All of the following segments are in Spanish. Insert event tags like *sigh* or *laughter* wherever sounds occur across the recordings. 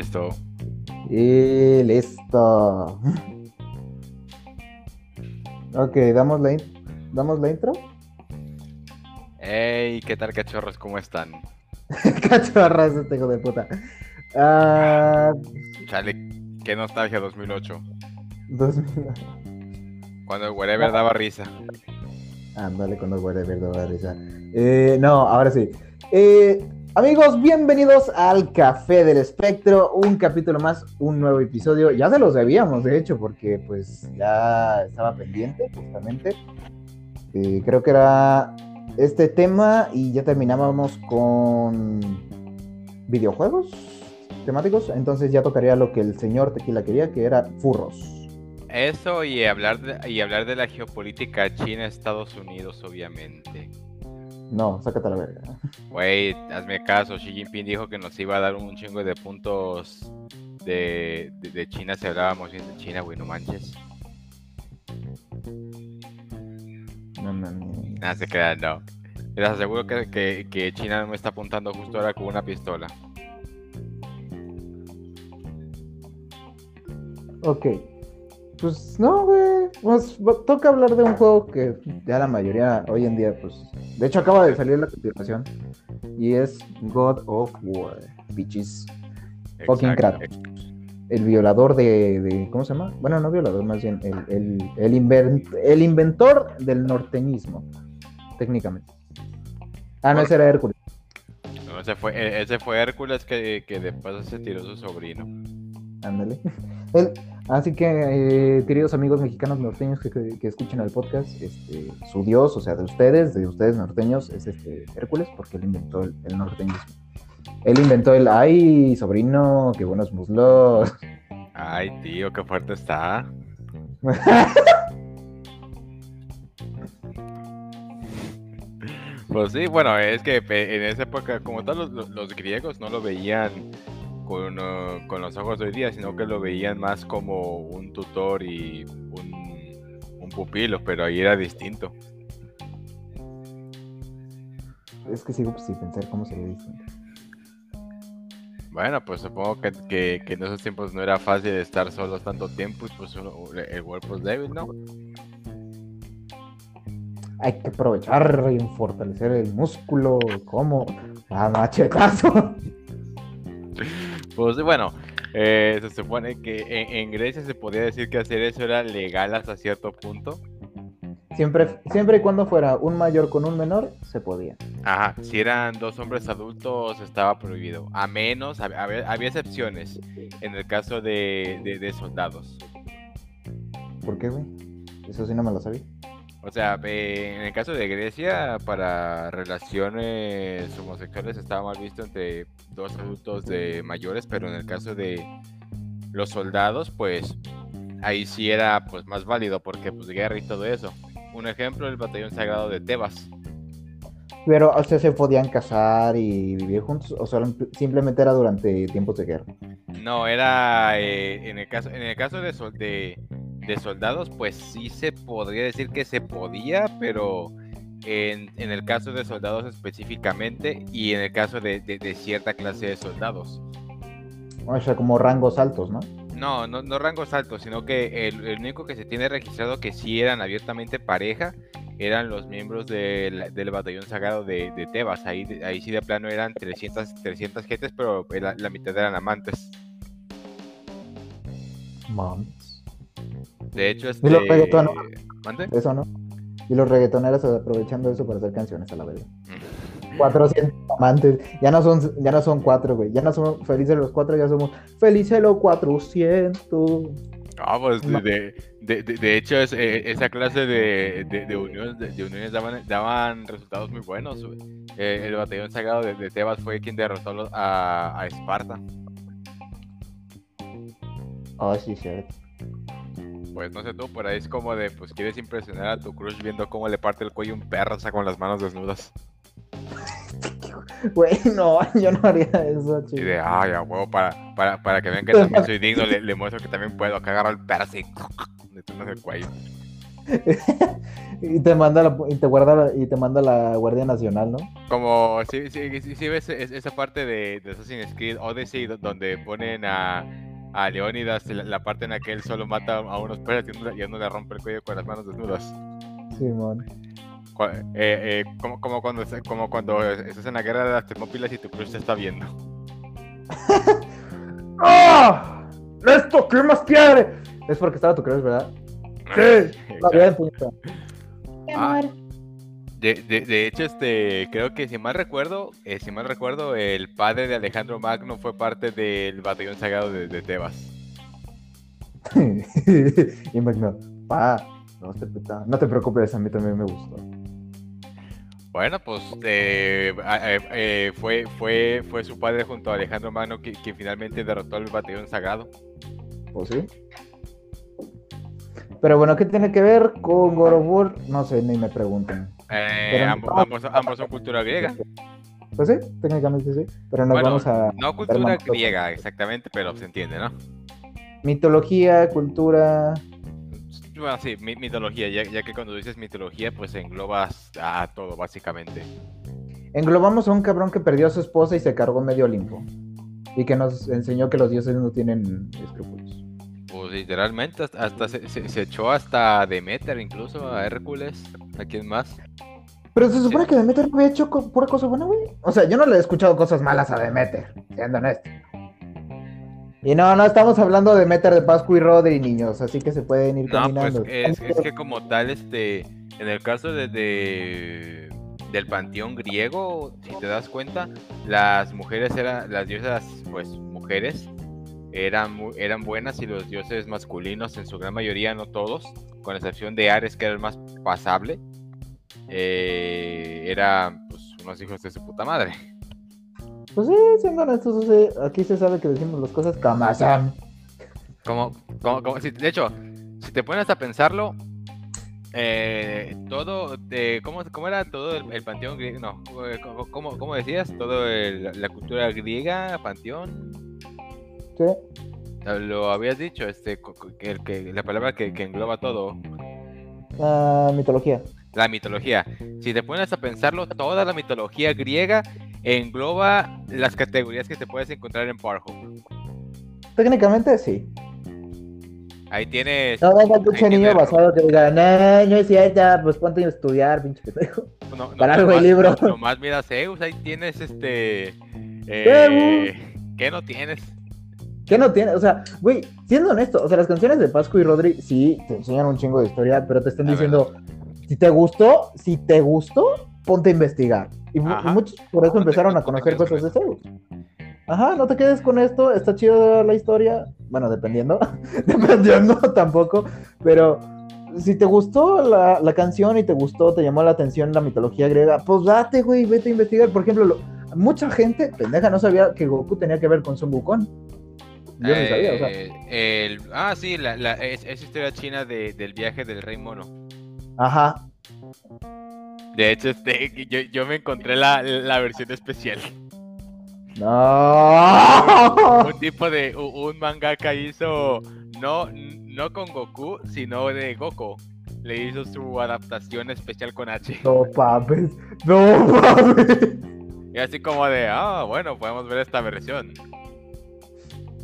listo. Y listo. Ok, damos la, damos la intro. Hey, ¿qué tal cachorros? ¿Cómo están? *laughs* Cachorras, este hijo de puta. Ah, Chale, qué nostalgia 2008. 2000. Cuando el wherever daba risa. Ándale güeyes de verdad, risa. Eh, no, ahora sí. Eh, amigos, bienvenidos al Café del Espectro. Un capítulo más, un nuevo episodio. Ya se los debíamos, de hecho, porque pues ya estaba pendiente, justamente. Eh, creo que era este tema y ya terminábamos con videojuegos temáticos. Entonces ya tocaría lo que el señor Tequila quería, que era furros. Eso y hablar y hablar de la geopolítica China-Estados Unidos, obviamente. No, sácate a la verga. Güey, hazme caso, Xi Jinping dijo que nos iba a dar un chingo de puntos de, de, de China si hablábamos bien de China, güey, no manches. No, no, no. Nada, se queda, no. Les aseguro que, que, que China no me está apuntando justo ahora con una pistola. Ok. Pues no, güey. Pues, toca hablar de un juego que ya la mayoría hoy en día, pues. De hecho, acaba de salir la continuación. Y es God of War. Bitches. Fucking. Kratos. El violador de, de- ¿Cómo se llama? Bueno, no violador, más bien. El, el, el, inven- el inventor del norteñismo. Técnicamente. Ah, no, ese era Hércules. No, ese fue, e- ese fue Hércules que, que de paso se tiró su sobrino. Ándale. *laughs* El- así que, eh, queridos amigos mexicanos norteños que, que- que escuchen el podcast, este, su dios, o sea, de ustedes, de ustedes norteños, es este Hércules, porque él inventó el, el norteñismo. Él inventó el, ay, sobrino, qué buenos muslos. Ay, tío, qué fuerte está. *laughs* Pues sí, bueno, es que en esa época, como tal, los griegos no lo veían con, uh, con los ojos de hoy día, sino que lo veían más como un tutor y un, un pupilo, pero ahí era distinto. es que sigo sin pensar cómo sería distinto. Bueno, pues supongo que, que, que en esos tiempos no era fácil estar solos tanto tiempo y pues uno- el cuerpo es débil, ¿no? Hay que aprovechar y fortalecer el músculo, como a machetazo. Pues bueno, eh, se supone que en, en Grecia se podía decir que hacer eso era legal hasta cierto punto. Siempre, siempre y cuando fuera un mayor con un menor, se podía. Ajá, si eran dos hombres adultos estaba prohibido. A menos, hab- había, había excepciones en el caso de, de- de soldados. ¿Por qué, güey? Eso sí no me lo sabía. O sea, eh, en el caso de Grecia, para relaciones homosexuales estaba mal visto entre dos adultos de mayores, pero en el caso de los soldados, pues ahí sí era pues más válido porque pues guerra y todo eso. Un ejemplo, el batallón sagrado de Tebas. Pero, o sea, se podían casar y vivir juntos, o solo simplemente era durante tiempos de guerra. No, era eh, en el caso, en el caso de, de, de soldados, pues sí se podría decir que se podía, pero en, en el caso de soldados específicamente y en el caso de, de- de cierta clase de soldados. O sea, como rangos altos, ¿no? No, no, no rangos altos, sino que el, el único que se tiene registrado que sí eran abiertamente pareja eran los miembros del, del batallón sagrado de, de Tebas. Ahí, de- ahí sí de plano eran 300, 300 gentes, pero la, la mitad eran amantes. De hecho, Y los este... reggaetoneros. Eso, ¿no? Y los reggaetoneros aprovechando eso para hacer canciones a la verga. Mm. 400 amantes. Ya no son, ya no son cuatro, güey. Ya no somos felices los cuatro, ya somos felices los 400. Ah, pues de, de, de- hecho es- eh, esa clase de, de, uniones, de, uniones daban, daban resultados muy buenos. güey. Eh, el batallón sagrado de, Tebas fue quien derrotó a, a Esparta. Oh, sí, sí. Pues no sé tú, por ahí es como de, pues quieres impresionar a tu crush viendo cómo le parte el cuello un perro, o sea, con las manos desnudas. *laughs* Güey, no, *laughs* yo no haría eso, Y chico. de, ay, a huevo, para, para, para que vean que también soy digno, le, le muestro que también puedo, que agarro el perro así, *laughs* le tunas el cuello. y te manda la, y te guarda la- y te manda la Guardia Nacional, ¿no? Como si, ves es- esa parte de, de Assassin's Creed Odyssey do- donde ponen a, a Leónidas, la, la parte en la que él solo mata a unos perros y uno, y uno le rompe el cuello con las manos desnudas. Simón. Cu- eh, eh, como, como, cuando, como cuando estás en la guerra de las Termópilas y tu crush te está viendo. *laughs* ¡Ah! ¿Esto qué más quiere? Es porque estaba tu crush, ¿verdad? Sí. Está bien, puñeta. Mi Ah. De, de, de hecho, este, creo que si mal recuerdo, eh, si mal recuerdo, el padre de Alejandro Magno fue parte del batallón sagrado de, de Tebas. *laughs* y Magno, pa, no te, no te preocupes, a mí también me gustó. Bueno, pues eh, eh, fue, fue, fue su padre junto a Alejandro Magno que, que finalmente derrotó al batallón sagrado. ¿O sí? Pero bueno, ¿qué tiene que ver con War? No sé, ni me pregunten. Eh, ambos, ambos, ambos son cultura griega. Pues sí, técnicamente sí. Pero nos Bueno, vamos a No cultura griega exactamente, pero se entiende, ¿no? mitología, cultura. Bueno, sí, mi- mitología, ya, ya que cuando dices mitología, pues englobas a todo, básicamente. Englobamos a un cabrón que perdió a su esposa y se cargó medio Olimpo. Y que nos enseñó que los dioses no tienen escrúpulos. Literalmente, hasta, hasta se, se- se echó hasta Demeter, incluso a Hércules, a quién más. Pero se supone que Demeter no había hecho co- pura cosa buena, güey. O sea, yo no le he escuchado cosas malas a Demeter, siendo honesto. Y no, no estamos hablando de Demeter de Pascu y Rodri, niños, así que se pueden ir No, pues es que como tal, este, en el caso de, de- del panteón griego, si te das cuenta, las mujeres eran, las diosas, pues mujeres, eran, eran buenas y los dioses masculinos, en su gran mayoría, no todos, con excepción de Ares, que era el más pasable, eh, eran pues unos hijos de su puta madre. Pues sí, siendo honestos, o sea, aquí se sabe que decimos las cosas son. Como, como, como- si- de hecho, si te pones a pensarlo, eh, todo, eh, ¿cómo, cómo era todo el, el panteón griego? No, eh, ¿cómo, cómo- cómo decías? Todo el- la cultura griega, panteón, Lo habías dicho, este, que, el que- la palabra que, que engloba todo, Ah, mitología. la mitología. Si te pones a pensarlo, toda la mitología griega engloba las categorías que te puedes encontrar en Pornhub. Técnicamente sí. Ahí tienes... No venga el pinche niño tienes- basado que diga, no, no es cierto, pues ponte a estudiar, pinche pendejo. No, no, Para algo nomás- libro. no- Nomás mira Zeus, ahí tienes este. Eh, ¿Qué no tienes? ¿Qué no tiene? O sea, güey, siendo honesto, o sea, las canciones de Pascu y Rodri sí te enseñan un chingo de historia, pero te están La diciendo, si te gustó, si te gustó, ponte a investigar. Y, y muchos por eso No empezaron a conocer cosas de Zeus. Ajá, no te quedes con esto, está chido la historia. Bueno, dependiendo, *laughs* dependiendo tampoco, pero si te gustó la, la canción y te gustó, te llamó la atención la mitología griega, pues date, güey, vete a investigar. Por ejemplo, lo- mucha gente, pendeja, no sabía que Goku tenía que ver con Son Wukong. Yo ni sabía, o sea. Eh, el- ah, sí, la, la- es, es historia china de- del viaje del rey mono. Ajá. De hecho, este, yo, yo me encontré la, la versión especial. No. Un tipo de. Un mangaka hizo. No, no con Goku, sino de Goku. Le hizo su adaptación especial con H. No mames. No mames. Y así como de, ah, bueno, podemos ver esta versión.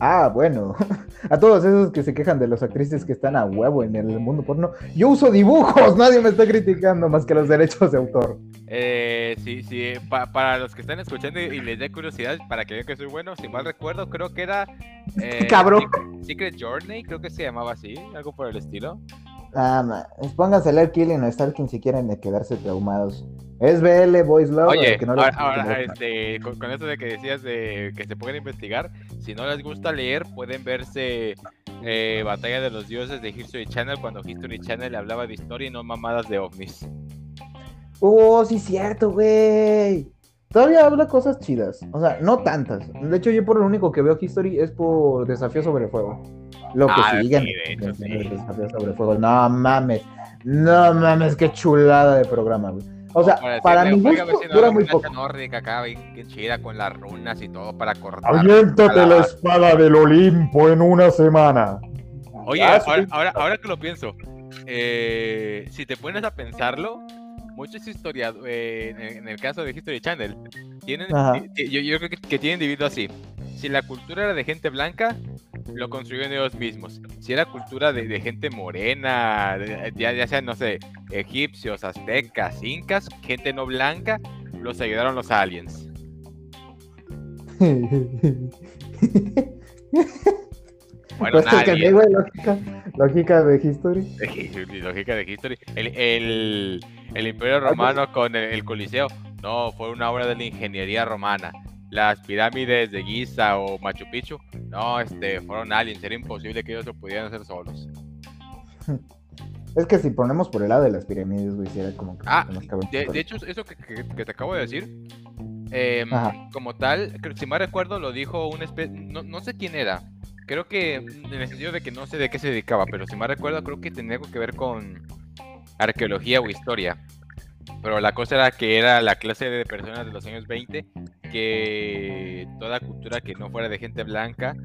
Ah, bueno. *laughs* A todos esos que se quejan de las actrices que están a huevo en el mundo porno. Yo uso dibujos, *laughs* nadie me está criticando más que los derechos de autor. Eh, sí, sí, pa- para los que están escuchando y les dé curiosidad, para que vean que soy bueno, si mal recuerdo, creo que era... eh, *laughs* Cabrón. Secret, Secret Journey, creo que se llamaba así, algo por el estilo. Ah, ma- pónganse a leer Killing o Stalking si quieren de quedarse traumados. Es BL, Boys Love. Oye, que no les ahora, este, con, con eso de que decías de que se pueden investigar, si no les gusta leer, pueden verse eh, Batalla de los Dioses de History Channel, cuando History Channel hablaba de historia y no mamadas de ovnis. Oh, sí, cierto, güey. Todavía habla cosas chidas. O sea, no tantas. De hecho, yo por lo único que veo History es por Desafío sobre Fuego. Lo que Ah, siguen. sí, de hecho, sí. Desafío sobre Fuego. No mames. No mames, qué chulada de programa, güey. O sea, para mi decirle, "Oiga, gusto, vecino, dura muy poco. nórdica acá, bien chida, con las runas y todo para cortar. Aviéntate la espada del Olimpo en una semana. Oye, Ah, sí. ahora, ahora, ahora que lo pienso, eh, si te pones a pensarlo, muchos historiadores, eh, en, el caso de History Channel, tienen, yo, yo, creo que, que tienen dividido así. Si la cultura era de gente blanca, lo construyeron ellos mismos. Si era cultura de, gente morena, ya, ya sean, no sé, egipcios, aztecas, incas, gente no blanca, los ayudaron los aliens. *laughs* Bueno, pues nadie. lógica, lógica de History. *laughs* lógica de History. El, el, Imperio Romano con el, Coliseo, no, fue una obra de la ingeniería romana. Las pirámides de Giza o Machu Picchu, no, este, fueron aliens. Era imposible que ellos lo pudieran hacer solos. *laughs* Es que si ponemos por el lado de las pirámides, güey, si era como que. Ah, de, de, hecho, eso que, que, te acabo de decir, eh, como tal, si mal recuerdo, lo dijo un especie. No, no sé quién era, creo que en el sentido de que no sé de qué se dedicaba, pero si mal recuerdo, creo que tenía algo que ver con arqueología o historia. Pero la cosa era que era la clase de personas de los años 20 que toda cultura que no fuera de gente blanca,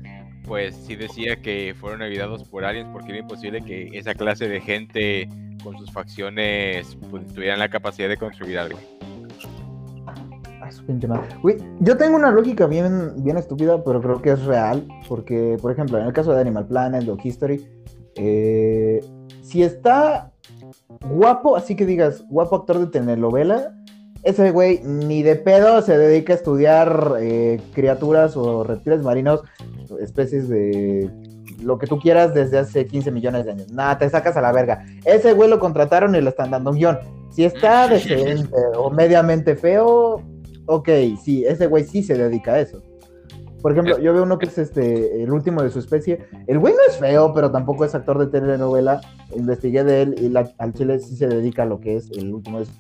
pues sí decía que fueron olvidados por aliens porque era imposible que esa clase de gente con sus facciones pues, tuvieran la capacidad de construir algo yo tengo una lógica bien, bien estúpida, pero creo que es real. Porque, por ejemplo, en el caso de Animal Planet o History, eh, si está guapo, así que digas, guapo actor de telenovela, ese güey ni de pedo se dedica a estudiar eh, criaturas o reptiles marinos, especies de lo que tú quieras desde hace 15 millones de años. Nada, te sacas a la verga. Ese güey lo contrataron y le están dando un guion. Si está *laughs* decente o mediamente feo, ok, sí, ese güey sí se dedica a eso. Por ejemplo, yo veo uno que es este, el último de su especie. El güey no es feo, pero tampoco es actor de telenovela. Investigué de él y al chile sí se dedica a lo que es el último de su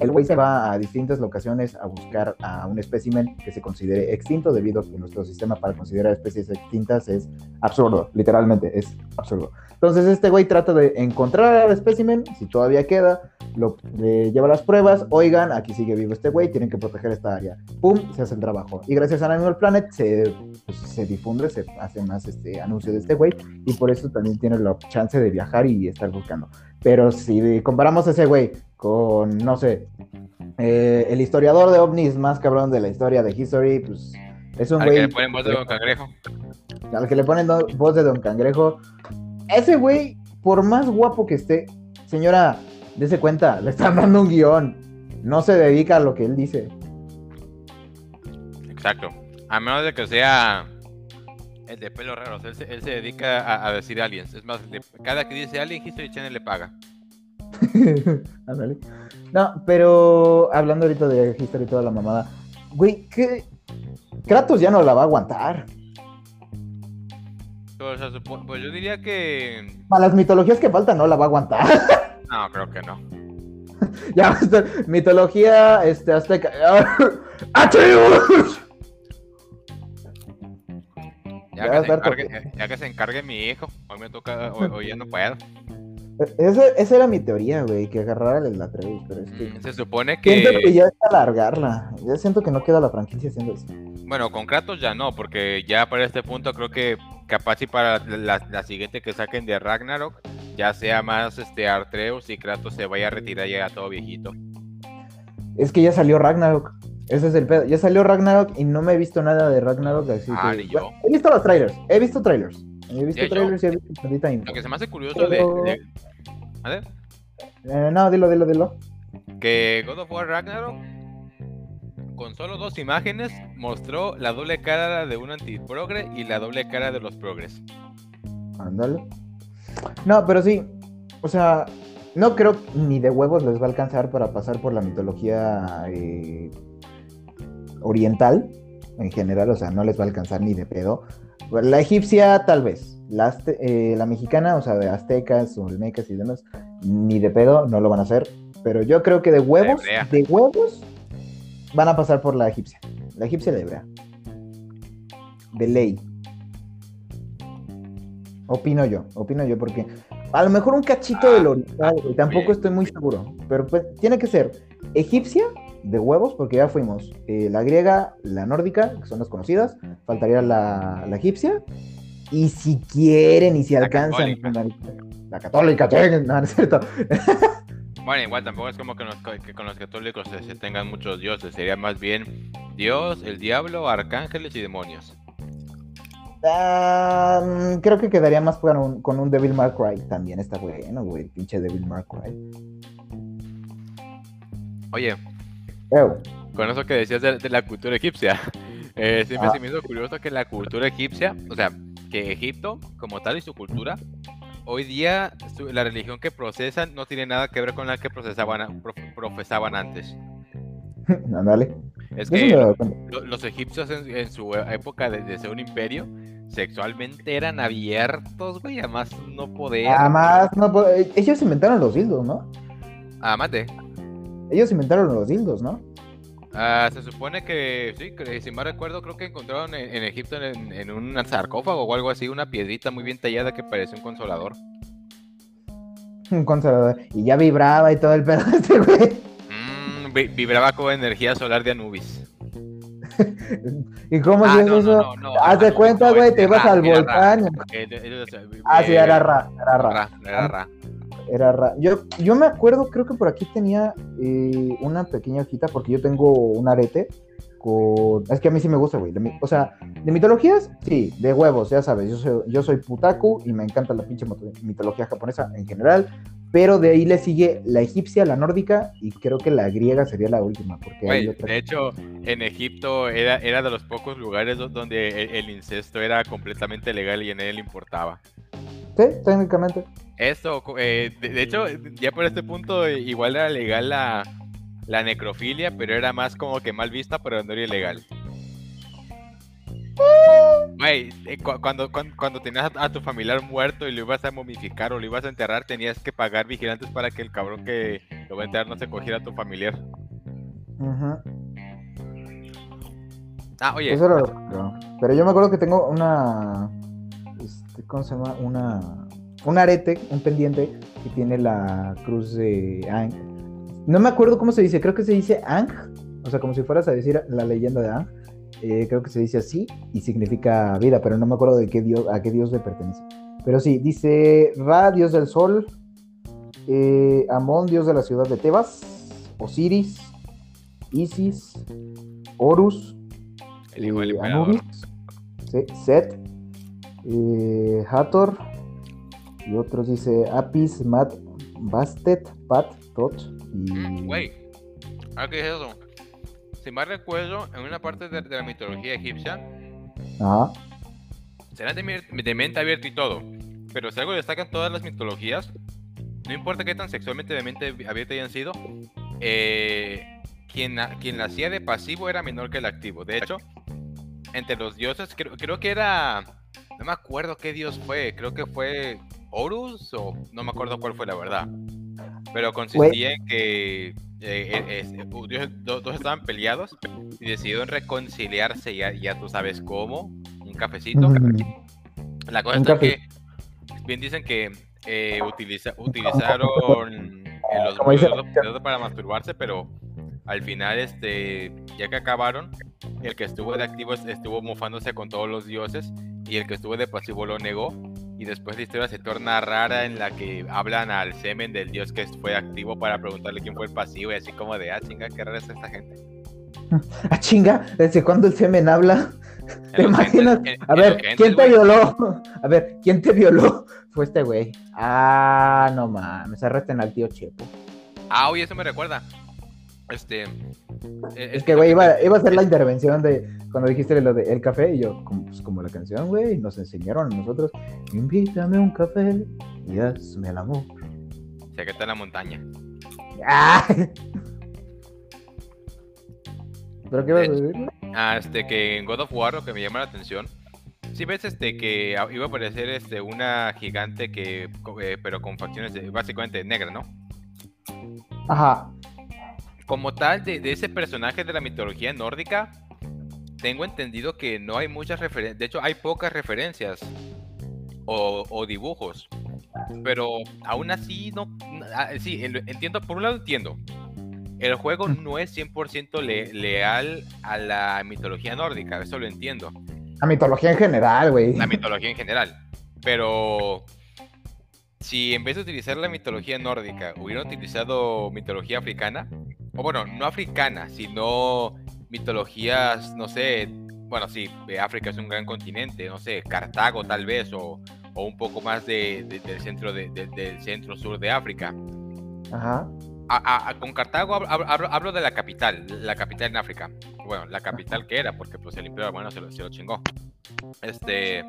el güey se va a distintas locaciones a buscar a un espécimen que se considere extinto debido a que nuestro sistema para considerar especies extintas es absurdo, literalmente es absurdo. Entonces este güey trata de encontrar al espécimen, si todavía queda, lo, le lleva las pruebas, oigan, aquí sigue vivo este güey, tienen que proteger esta área. ¡Pum! Se hace el trabajo. Y gracias a Animal Planet se, pues, se difunde, se hace más este anuncio de este güey y por eso también tiene la chance de viajar y estar buscando. Pero si comparamos a ese güey con, no sé, eh, el historiador de ovnis más cabrón de la historia de History, pues es un güey... Al que le ponen voz de Don Cangrejo. Al que le ponen voz de Don Cangrejo. Ese güey, por más guapo que esté, señora, dése cuenta, le están dando un guion. No se dedica a lo que él dice. Exacto. A menos de que sea el de pelo raros. Él se, él se dedica a, decir aliens. Es más, cada que dice alien, History Channel le paga. *laughs* no, pero hablando ahorita de History y toda la mamada, güey, ¿qué? Kratos ya no la va a aguantar. Pues, pues yo diría que. A las mitologías que faltan no la va a aguantar. *laughs* no, creo que no. *laughs* ya, mitología este, azteca. *laughs* Ya, que se encargue, ya que se encargue mi hijo, hoy me toca, hoy, ya no *laughs* puedo. Esa, era mi teoría, güey, que agarrara el Atreus, pero es que... Mm, se supone que... Siento que ya es alargarla, ya siento que no queda la franquicia haciendo eso. Bueno, con Kratos ya no, porque ya para este punto creo que capaz y para la, siguiente que saquen de Ragnarok, ya sea más este Artreus y Kratos se vaya a retirar ya todo viejito. Es que ya salió Ragnarok. Ese es el pedo. Ya salió Ragnarok y no me he visto nada de Ragnarok. Así ah, que... yo. he visto los trailers. He visto trailers. He visto trailers y he visto Lo que se me hace curioso de. ¿A ver? Eh, no, dilo, dilo, dilo. Que God of War Ragnarok, con solo dos imágenes, mostró la doble cara de un antiprogre y la doble cara de los progres. Ándale. No, pero sí. O sea, no creo ni de huevos les va a alcanzar para pasar por la mitología eh, oriental en general, o sea, no les va a alcanzar ni de pedo. La egipcia tal vez, la, eh, la mexicana, o sea, de aztecas, olmecas y demás, ni de pedo, no lo van a hacer. Pero yo creo que de huevos, de huevos, van a pasar por la egipcia. La egipcia de hebrea. De ley. Opino yo, opino yo, porque a lo mejor un cachito del oriental, tampoco estoy muy seguro. Pero pues tiene que ser egipcia de huevos, porque ya fuimos eh, la griega, la nórdica, que son las conocidas, faltaría la, egipcia, Y si quieren y si alcanzan. La católica, no, es cierto. *laughs* Bueno, igual tampoco es como que, con los católicos se, tengan muchos dioses, sería más bien Dios, el diablo, arcángeles y demonios. Ah, creo que quedaría más con un, con un Devil May Cry también está bueno, güey, pinche Devil May Cry. Oye, con eso que decías de, la cultura egipcia, *laughs* eh, siempre se me hizo curioso que la cultura egipcia, o sea, que Egipto como tal y su cultura hoy día la religión que procesan no tiene nada que ver con la que procesaban, profesaban antes. *laughs* Ándale. Es que los, egipcios en, su época de, ser un imperio, sexualmente eran abiertos, güey, además no poder. Además, no ellos inventaron los dildos, ¿no? Además de. Ellos inventaron los dildos, ¿no? Ah, se supone que, sí, que, si mal recuerdo, creo que encontraron en, Egipto en, un sarcófago o algo así, una piedrita muy bien tallada que parece un consolador. Un consolador. Y ya vibraba y todo el pedo *laughs* este güey. Mm, vibraba con energía solar de Anubis. *laughs* ¿Y cómo ah, es eso? Haz de cuenta, güey, te vas al volcán. ah, sí, era ra, era ra. Era ra. Era Yo, yo me acuerdo, creo que por aquí tenía eh, una pequeña hojita, porque yo tengo un arete con... Es que a mí sí me gusta, güey. O sea, de mitologías, sí, de huevos, ya sabes. Yo soy, yo soy putaku y me encanta la pinche mitología japonesa en general. Pero de ahí le sigue la egipcia, la nórdica y creo que la griega sería la última. Porque De hecho, en Egipto era, era de los pocos lugares donde el, incesto era completamente legal y en él importaba. Sí, técnicamente. Eso, eh, de, hecho, ya por este punto igual era legal la, necrofilia, pero era más como que mal vista, pero no era ilegal. Güey, eh, cuando, cuando, tenías a, tu familiar muerto y lo ibas a momificar o lo ibas a enterrar, tenías que pagar vigilantes para que el cabrón que lo va a enterrar no se cogiera a tu familiar. Ah, oye. Eso era Pero yo me acuerdo que tengo una. Este, ¿Cómo se llama? Una un arete, un pendiente que tiene la cruz de Ang. No me acuerdo cómo se dice, creo que se dice Ang, o sea, como si fueras a decir la leyenda de Ang. Eh, creo que se dice así y significa vida, pero no me acuerdo de qué dios, a qué dios le pertenece. Pero sí, dice Ra, dios del sol, eh, Amón, dios de la ciudad de Tebas, Osiris, Isis, Horus, el eh, Anubis, Set, Hathor, y otros dice Apis, Mat, Bastet, Pat, Tot y. Mm, güey, ¿a qué es eso? Si mal recuerdo, en una parte de, la mitología egipcia. Ajá. Será de, mente abierta y todo. Pero si algo destacan todas las mitologías, no importa qué tan sexualmente de mente abierta hayan sido, eh, quien, quien hacía de pasivo era menor que el activo. De hecho, entre los dioses, creo, creo que era. No me acuerdo qué dios fue, creo que fue Horus, o no me acuerdo cuál fue la verdad. Pero consistía en que eh, eh, dos, estaban peleados y decidieron reconciliarse, ya, ya tú sabes cómo, un cafecito. La cosa es que bien dicen que eh, utilizaron los para masturbarse, pero al final, este, ya que acabaron, el que estuvo de activo estuvo mofándose con todos los dioses y el que estuvo de pasivo lo negó y después la historia se torna rara en la que hablan al semen del dios que fue activo para preguntarle quién fue el pasivo y así como de, ah, chinga, qué rara es esta gente. *laughs* Ah, chinga, ¿desde cuándo el semen habla? *laughs* ¿Te imaginas? *laughs* a ver, ¿quién te violó? A ver, ¿quién te violó? Fue este güey. Ah, no mames, arresten al tío Chepo. Ah, oye, eso me recuerda. Este. E, es que, güey, iba, a ser la intervención de cuando dijiste lo de el café y yo, como, pues, como la canción, güey, nos enseñaron a nosotros, invítame un café y hazme el amor. Se que está en la montaña. ¿Pero qué vas a decir? Ah, este, que en God of War lo que me llama la atención. Si ves este que iba a aparecer este una gigante que eh, pero con facciones básicamente negras, ¿no? Ajá como tal, de, ese personaje de la mitología nórdica, tengo entendido que no hay muchas referencias, de hecho hay pocas referencias o, dibujos, pero aún así no, ah, sí, entiendo, por un lado entiendo, el juego no es 100% leal a la mitología nórdica, eso lo entiendo, La mitología en general, güey. La mitología en general. Pero si en vez de utilizar la mitología nórdica hubieran utilizado mitología africana, o bueno, no africana, sino mitologías, no sé, bueno, sí, África es un gran continente, no sé, Cartago tal vez, o, un poco más del centro del centro sur de África. Ajá. con Cartago hablo, de la capital, la capital en África. Bueno, la capital que era, porque pues el Imperio Romano se lo, se lo chingó. Este,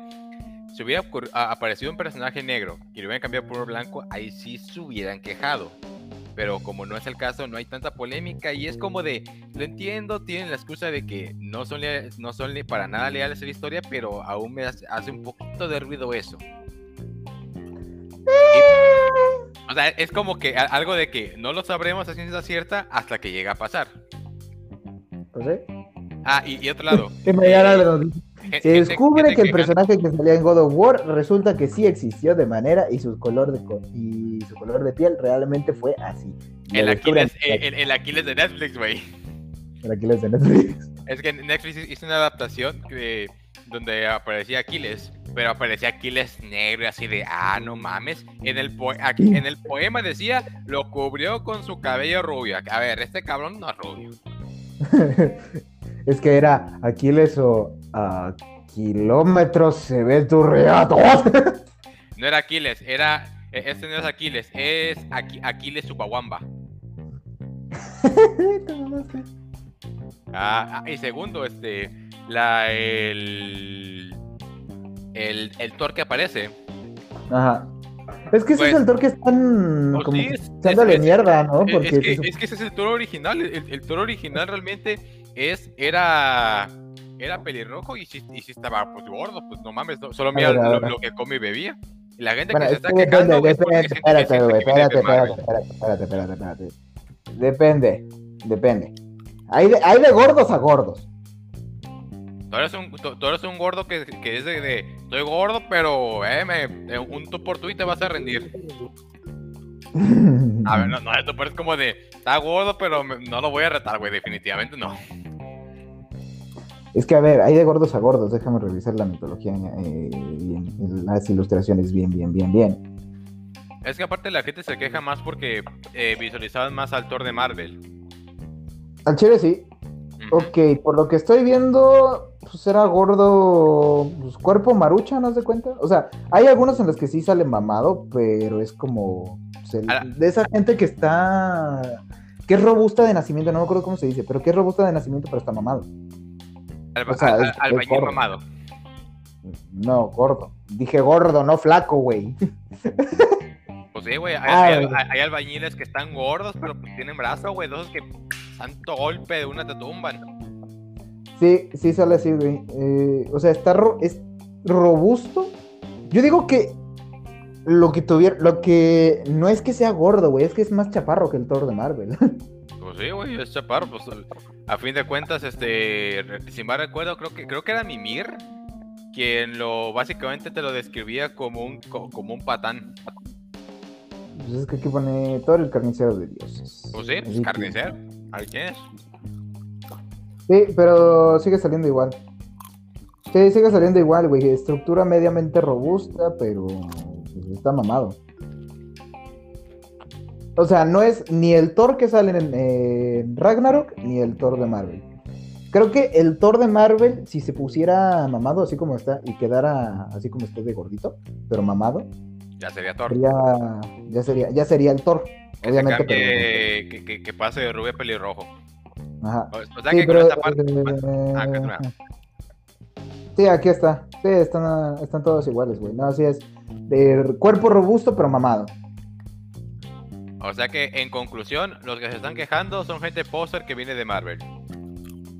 si hubiera aparecido un personaje negro y lo hubieran cambiado por blanco, ahí sí se hubieran quejado. Pero como no es el caso, no hay tanta polémica y es como de, lo entiendo, tienen la excusa de que no son, no son para nada leales a la historia, pero aún me hace, un poquito de ruido eso. o sea, es como que algo de que no lo sabremos a ciencia cierta hasta que llega a pasar. Pues sí. Ah, y, otro lado. *laughs* que me eh, se descubre que el personaje que salía en God of War resulta que sí existió de manera y su color de, y su color de piel realmente fue así. El Aquiles, el, Aquiles, de Netflix, güey. El Aquiles de Netflix. Es que Netflix hizo una adaptación donde aparecía Aquiles, pero aparecía Aquiles negro, así de, ah, no mames. En el, en el poema decía, lo cubrió con su cabello rubio. A ver, este cabrón no es rubio. *laughs* es que era Aquiles o a kilómetros se ve tu reato. no era Aquiles, era. E, este no es Aquiles, es Aquiles Subawamba. *laughs* ah, y segundo, este. La. El. El, el Thor que aparece. Ajá. Es que ese es pues, el Thor que están pues como echándole mierda, ¿no? Porque es, que, es que ese es el Thor original. El, el Thor original realmente es. Era era pelirrojo y si, y si estaba pues, gordo, pues no mames, solo mira lo, que come y bebía. Y la gente que se está quejando. Depende, espérate, güey, espérate, espérate, espérate, espérate, espérate, Depende, depende. Hay de, hay de gordos a gordos. Tú eres un, tú, eres un gordo que, que dice de, estoy gordo, pero eh, me, un tú por tú y te vas a rendir. *laughs* A ver, no, no, esto es como de, está gordo, pero no lo voy a retar, güey, definitivamente no. Es que, a ver, hay de gordos a gordos. Déjame revisar la mitología eh, las ilustraciones bien, bien, bien, bien. Es que aparte la gente se queja más porque eh, visualizaban más al Thor de Marvel. Al chile sí. Ok, por lo que estoy viendo, pues era gordo, pues, cuerpo marucha, ¿no se cuenta? O sea, hay algunos en los que sí sale mamado, pero es como pues, de esa gente que está, que es robusta de nacimiento, no me acuerdo cómo se dice, pero que es robusta de nacimiento, pero está mamado. Al, mamado. No, gordo. Dije gordo, no flaco, güey. Pues sí, güey. Hay, ah, albañiles que están gordos, pero pues tienen brazo, güey. Esos que tanto golpe de una te tumban. Sí, sí sale así, güey. Eh, o sea, está es robusto. Yo digo que lo que tuviera, lo que no es que sea gordo, güey, es que es más chaparro que el Thor de Marvel. *laughs* Pues sí, güey, es chaparro. Pues a fin de cuentas, este, si mal recuerdo, creo que, creo que era Mimir quien lo básicamente te lo describía como un, como un patán. Pues es que aquí pone todo el carnicero de dioses. Pues sí, pues carnicero. ¿A quién es? Sí, pero sigue saliendo igual. Sí, sigue saliendo igual, güey. Estructura mediamente robusta, pero pues, está mamado. O sea, no es ni el Thor que sale en, Ragnarok ni el Thor de Marvel. Creo que el Thor de Marvel, si se pusiera mamado así como está y quedara así como está de gordito, pero mamado, ya sería Thor. ya, sería, ya sería el Thor. Que obviamente. que, pase de rubio a pelirrojo. Ajá. O, sea que con esta parte. Eh, ah, sí, aquí está. Sí, están, están todos iguales, güey. No, así es. De cuerpo robusto, pero mamado. O sea que, en conclusión, los que se están quejando son gente poser que viene de Marvel.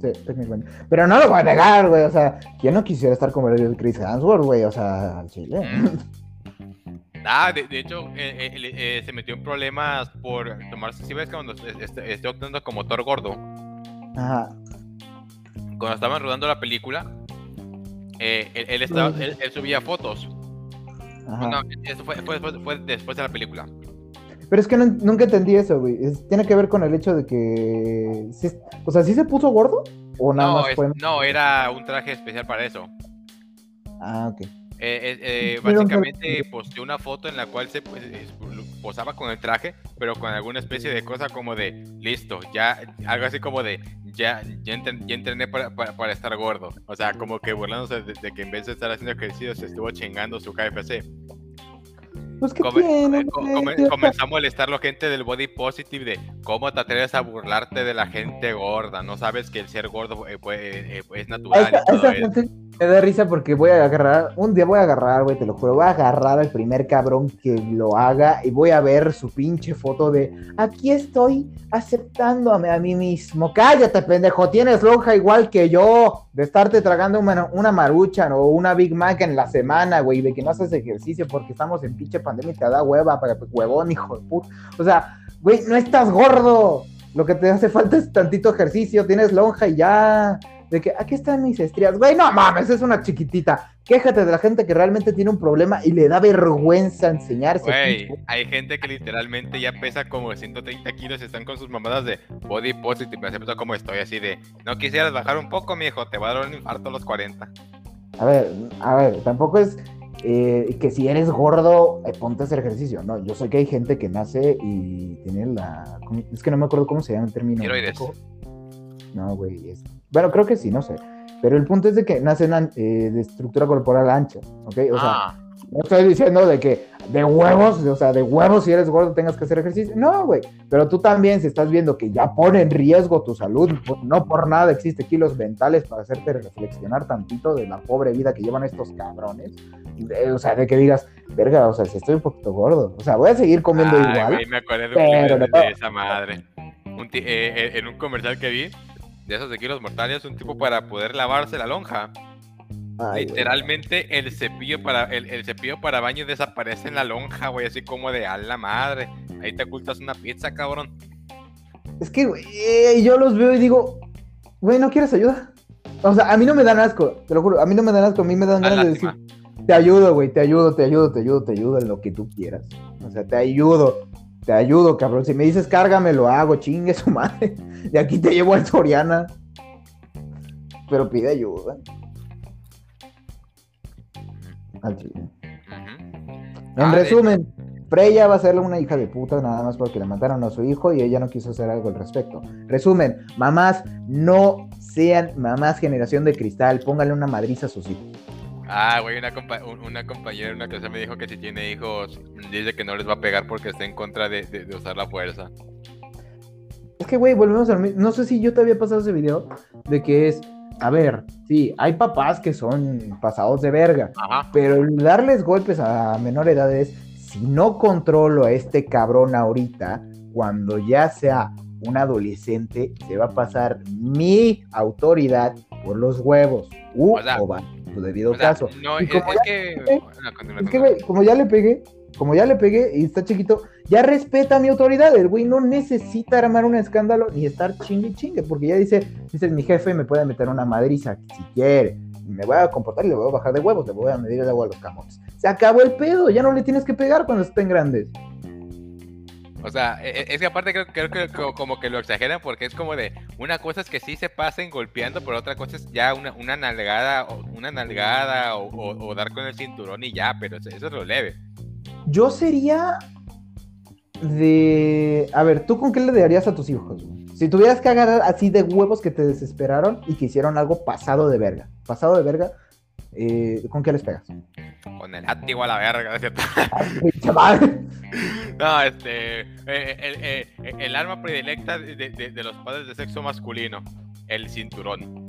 Sí, técnicamente. Pero no lo voy a negar, güey. O sea, ¿quién no quisiera estar como el Chris Hansworth, güey? O sea, al chile. Mm. Ah, de, hecho, eh, eh, eh, se metió en problemas por tomarse. Si ves que cuando estoy optando como Thor gordo. Ajá. Cuando estaban rodando la película, él, estaba, él, subía fotos. Ajá. No, eso fue, fue después de la película. Pero es que nunca entendí eso, güey. tiene que ver con el hecho de que. o sea, ¿sí se puso gordo? ¿O nada no, más fue... no, era un traje especial para eso. Ah, ok. Eh, eh, básicamente posteó una foto en la cual se pues, posaba con el traje, pero con alguna especie de cosa como de listo, ya, algo así como de ya, ya, entrené para, para, estar gordo. O sea, como que burlándose de, que en vez de estar haciendo ejercicio se estuvo chingando su KFC. Pues que tiene, comenzó a molestar la gente del body positive de cómo te atreves a burlarte de la gente gorda. No sabes que el ser gordo eh, eh, es natural. Me da risa porque voy a agarrar, un día voy a agarrar, güey, te lo juro, voy a agarrar al primer cabrón que lo haga y voy a ver su pinche foto de aquí estoy aceptándome a mí mismo. Cállate, pendejo, tienes lonja igual que yo de estarte tragando una, marucha o una Big Mac en la semana, güey, de que no haces ejercicio porque estamos en pinche pandemia y te da hueva, para huevón, hijo de puta. O sea, güey, no estás gordo. Lo que te hace falta es tantito ejercicio, tienes lonja y ya de que aquí están mis estrías. Güey, no mames, es una chiquitita. Quéjate de la gente que realmente tiene un problema y le da vergüenza enseñarse. Güey, hay gente que literalmente ya pesa como 130 kilos y están con sus mamadas de body positive. Me acepto como estoy, así de, no quisieras bajar un poco, mijo, te va a dar un infarto a los 40. A ver, a ver, tampoco es eh, que si eres gordo, eh, ponte a hacer ejercicio. No, yo sé que hay gente que nace y tiene la. Es que no me acuerdo cómo se llama el término. No, güey, es bueno, creo que sí, no sé. Pero el punto es de que nacen eh, de estructura corporal ancha, ¿ok? O sea, ah. no estoy diciendo de que de huevos, o sea, de huevos si eres gordo tengas que hacer ejercicio. No, güey. Pero tú también, si estás viendo que ya pone en riesgo tu salud, no por nada existe kilos mentales para hacerte reflexionar tantito de la pobre vida que llevan estos cabrones. o sea, de que digas, verga, o sea, si estoy un poquito gordo, o sea, voy a seguir comiendo igual. Güey, me acuerdo de, de esa madre. Un eh, eh, en un comercial que vi, de esos de kilos mortales, un tipo para poder lavarse la lonja. Literalmente el cepillo para el, cepillo para baño desaparece en la lonja, güey, así como de a la madre. Ahí te ocultas una pizza, cabrón. Es que, güey, eh, yo los veo y digo, güey, ¿no quieres ayuda? O sea, a mí no me dan asco, te lo juro, a mí no me dan asco, a mí me dan ganas de decir, te ayudo, güey, te ayudo, te ayudo, te ayudo, te ayudo en lo que tú quieras. O sea, te ayudo te ayudo, cabrón. Si me dices cárgame, lo hago, chingue su madre. *laughs* De aquí te llevo al Soriana. Pero pide ayuda. En resumen, Freya va a serle una hija de puta nada más porque le mataron a su hijo y ella no quiso hacer algo al respecto. Resumen, mamás, no sean mamás generación de cristal, póngale una madriza a sus hijos. Ah, güey, una, una compañera en una clase me dijo que si tiene hijos, dice que no les va a pegar porque está en contra de, usar la fuerza. Es que, güey, volvemos a No sé si yo te había pasado ese video de que es. A ver, sí, hay papás que son pasados de verga. Pero darles golpes a menor edad es. Si no controlo a este cabrón ahorita, cuando ya sea un adolescente, se va a pasar mi autoridad por los huevos. Uh, o, va debido caso. No, es, que... como ya le pegué, como ya le pegué y está chiquito, ya respeta mi autoridad. El güey no necesita armar un escándalo ni estar chingue chingue, porque ya dice, dice mi jefe me puede meter una madriza si quiere. Me voy a comportar y le voy a bajar de huevos, le voy a medir el agua a los camotes. Se acabó el pedo, ya no le tienes que pegar cuando estén grandes. O sea, e, e, es que aparte creo, que como que lo exageran porque es como de una cosa es que sí se pasen golpeando, pero otra cosa es ya una, una nalgada, una nalgada o, dar con el cinturón y ya, pero eso, es lo leve. Yo sería de... A ver, ¿tú con qué le darías a tus hijos? Si tuvieras que agarrar así de huevos que te desesperaron y que hicieron algo pasado de verga. Pasado de verga, eh, ¿con qué les pegas? Con el látigo a la verga, ¿cierto? *laughs* *laughs* no, este. Eh, eh, el, arma predilecta de, los padres de sexo masculino: el cinturón.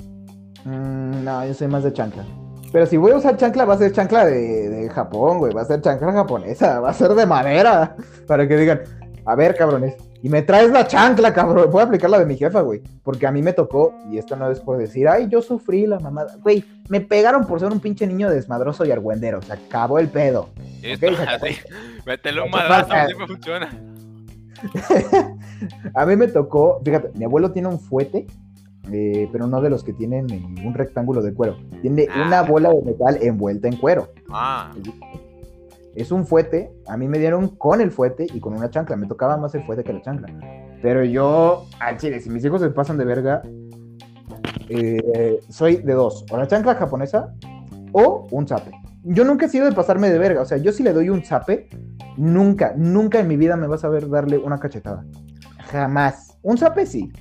Mm, no, yo soy más de chancla. Pero si voy a usar chancla, va a ser chancla de, de Japón, güey. Va a ser chancla japonesa. Va a ser de madera. *laughs* Para que digan, a ver, cabrones, y me traes la chancla, cabrón. Voy a aplicar la de mi jefa, güey. Porque a mí me tocó, y esto no es por decir, ay, yo sufrí la mamada. Güey, me pegaron por ser un pinche niño desmadroso y argüendero. Se acabó el pedo. Esto, *laughs* así. Métele un madrazo, así me funciona. *laughs* a mí me tocó, fíjate, mi abuelo tiene un fuete, eh, pero no de los que tienen un rectángulo de cuero. Tiene una ah. bola de metal envuelta en cuero. Ah es un fuete, a mí me dieron con el fuete y con una chancla, me tocaba más el fuete que la chancla. Pero yo, al chile, si mis hijos se pasan de verga, eh, soy de dos, o la chancla japonesa o un zape. Yo nunca he sido de pasarme de verga. O sea, yo si le doy un zape, nunca, nunca en mi vida me vas a ver darle una cachetada. Jamás. Un zape sí.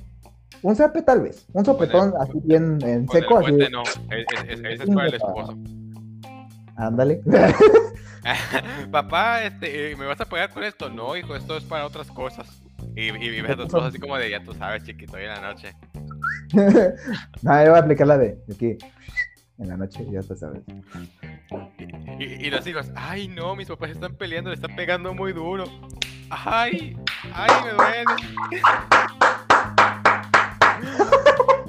Un zape tal vez. Un sopetón así bien en el seco. Así. puente no, es- es- es- ese es para el esposo. Ándale. *laughs* *laughs* Papá, este, eh, ¿me vas a pegar con esto? No, hijo, esto es para otras cosas. Y, y, ves a esposa así como de, ya tú sabes, chiquito, hoy en la noche. *laughs* no, yo voy a aplicar la de aquí. En la noche, ya te sabes. Y, y- los hijos, ay no, mis papás están peleando, le están pegando muy duro. Ay, ay, me duele. *laughs*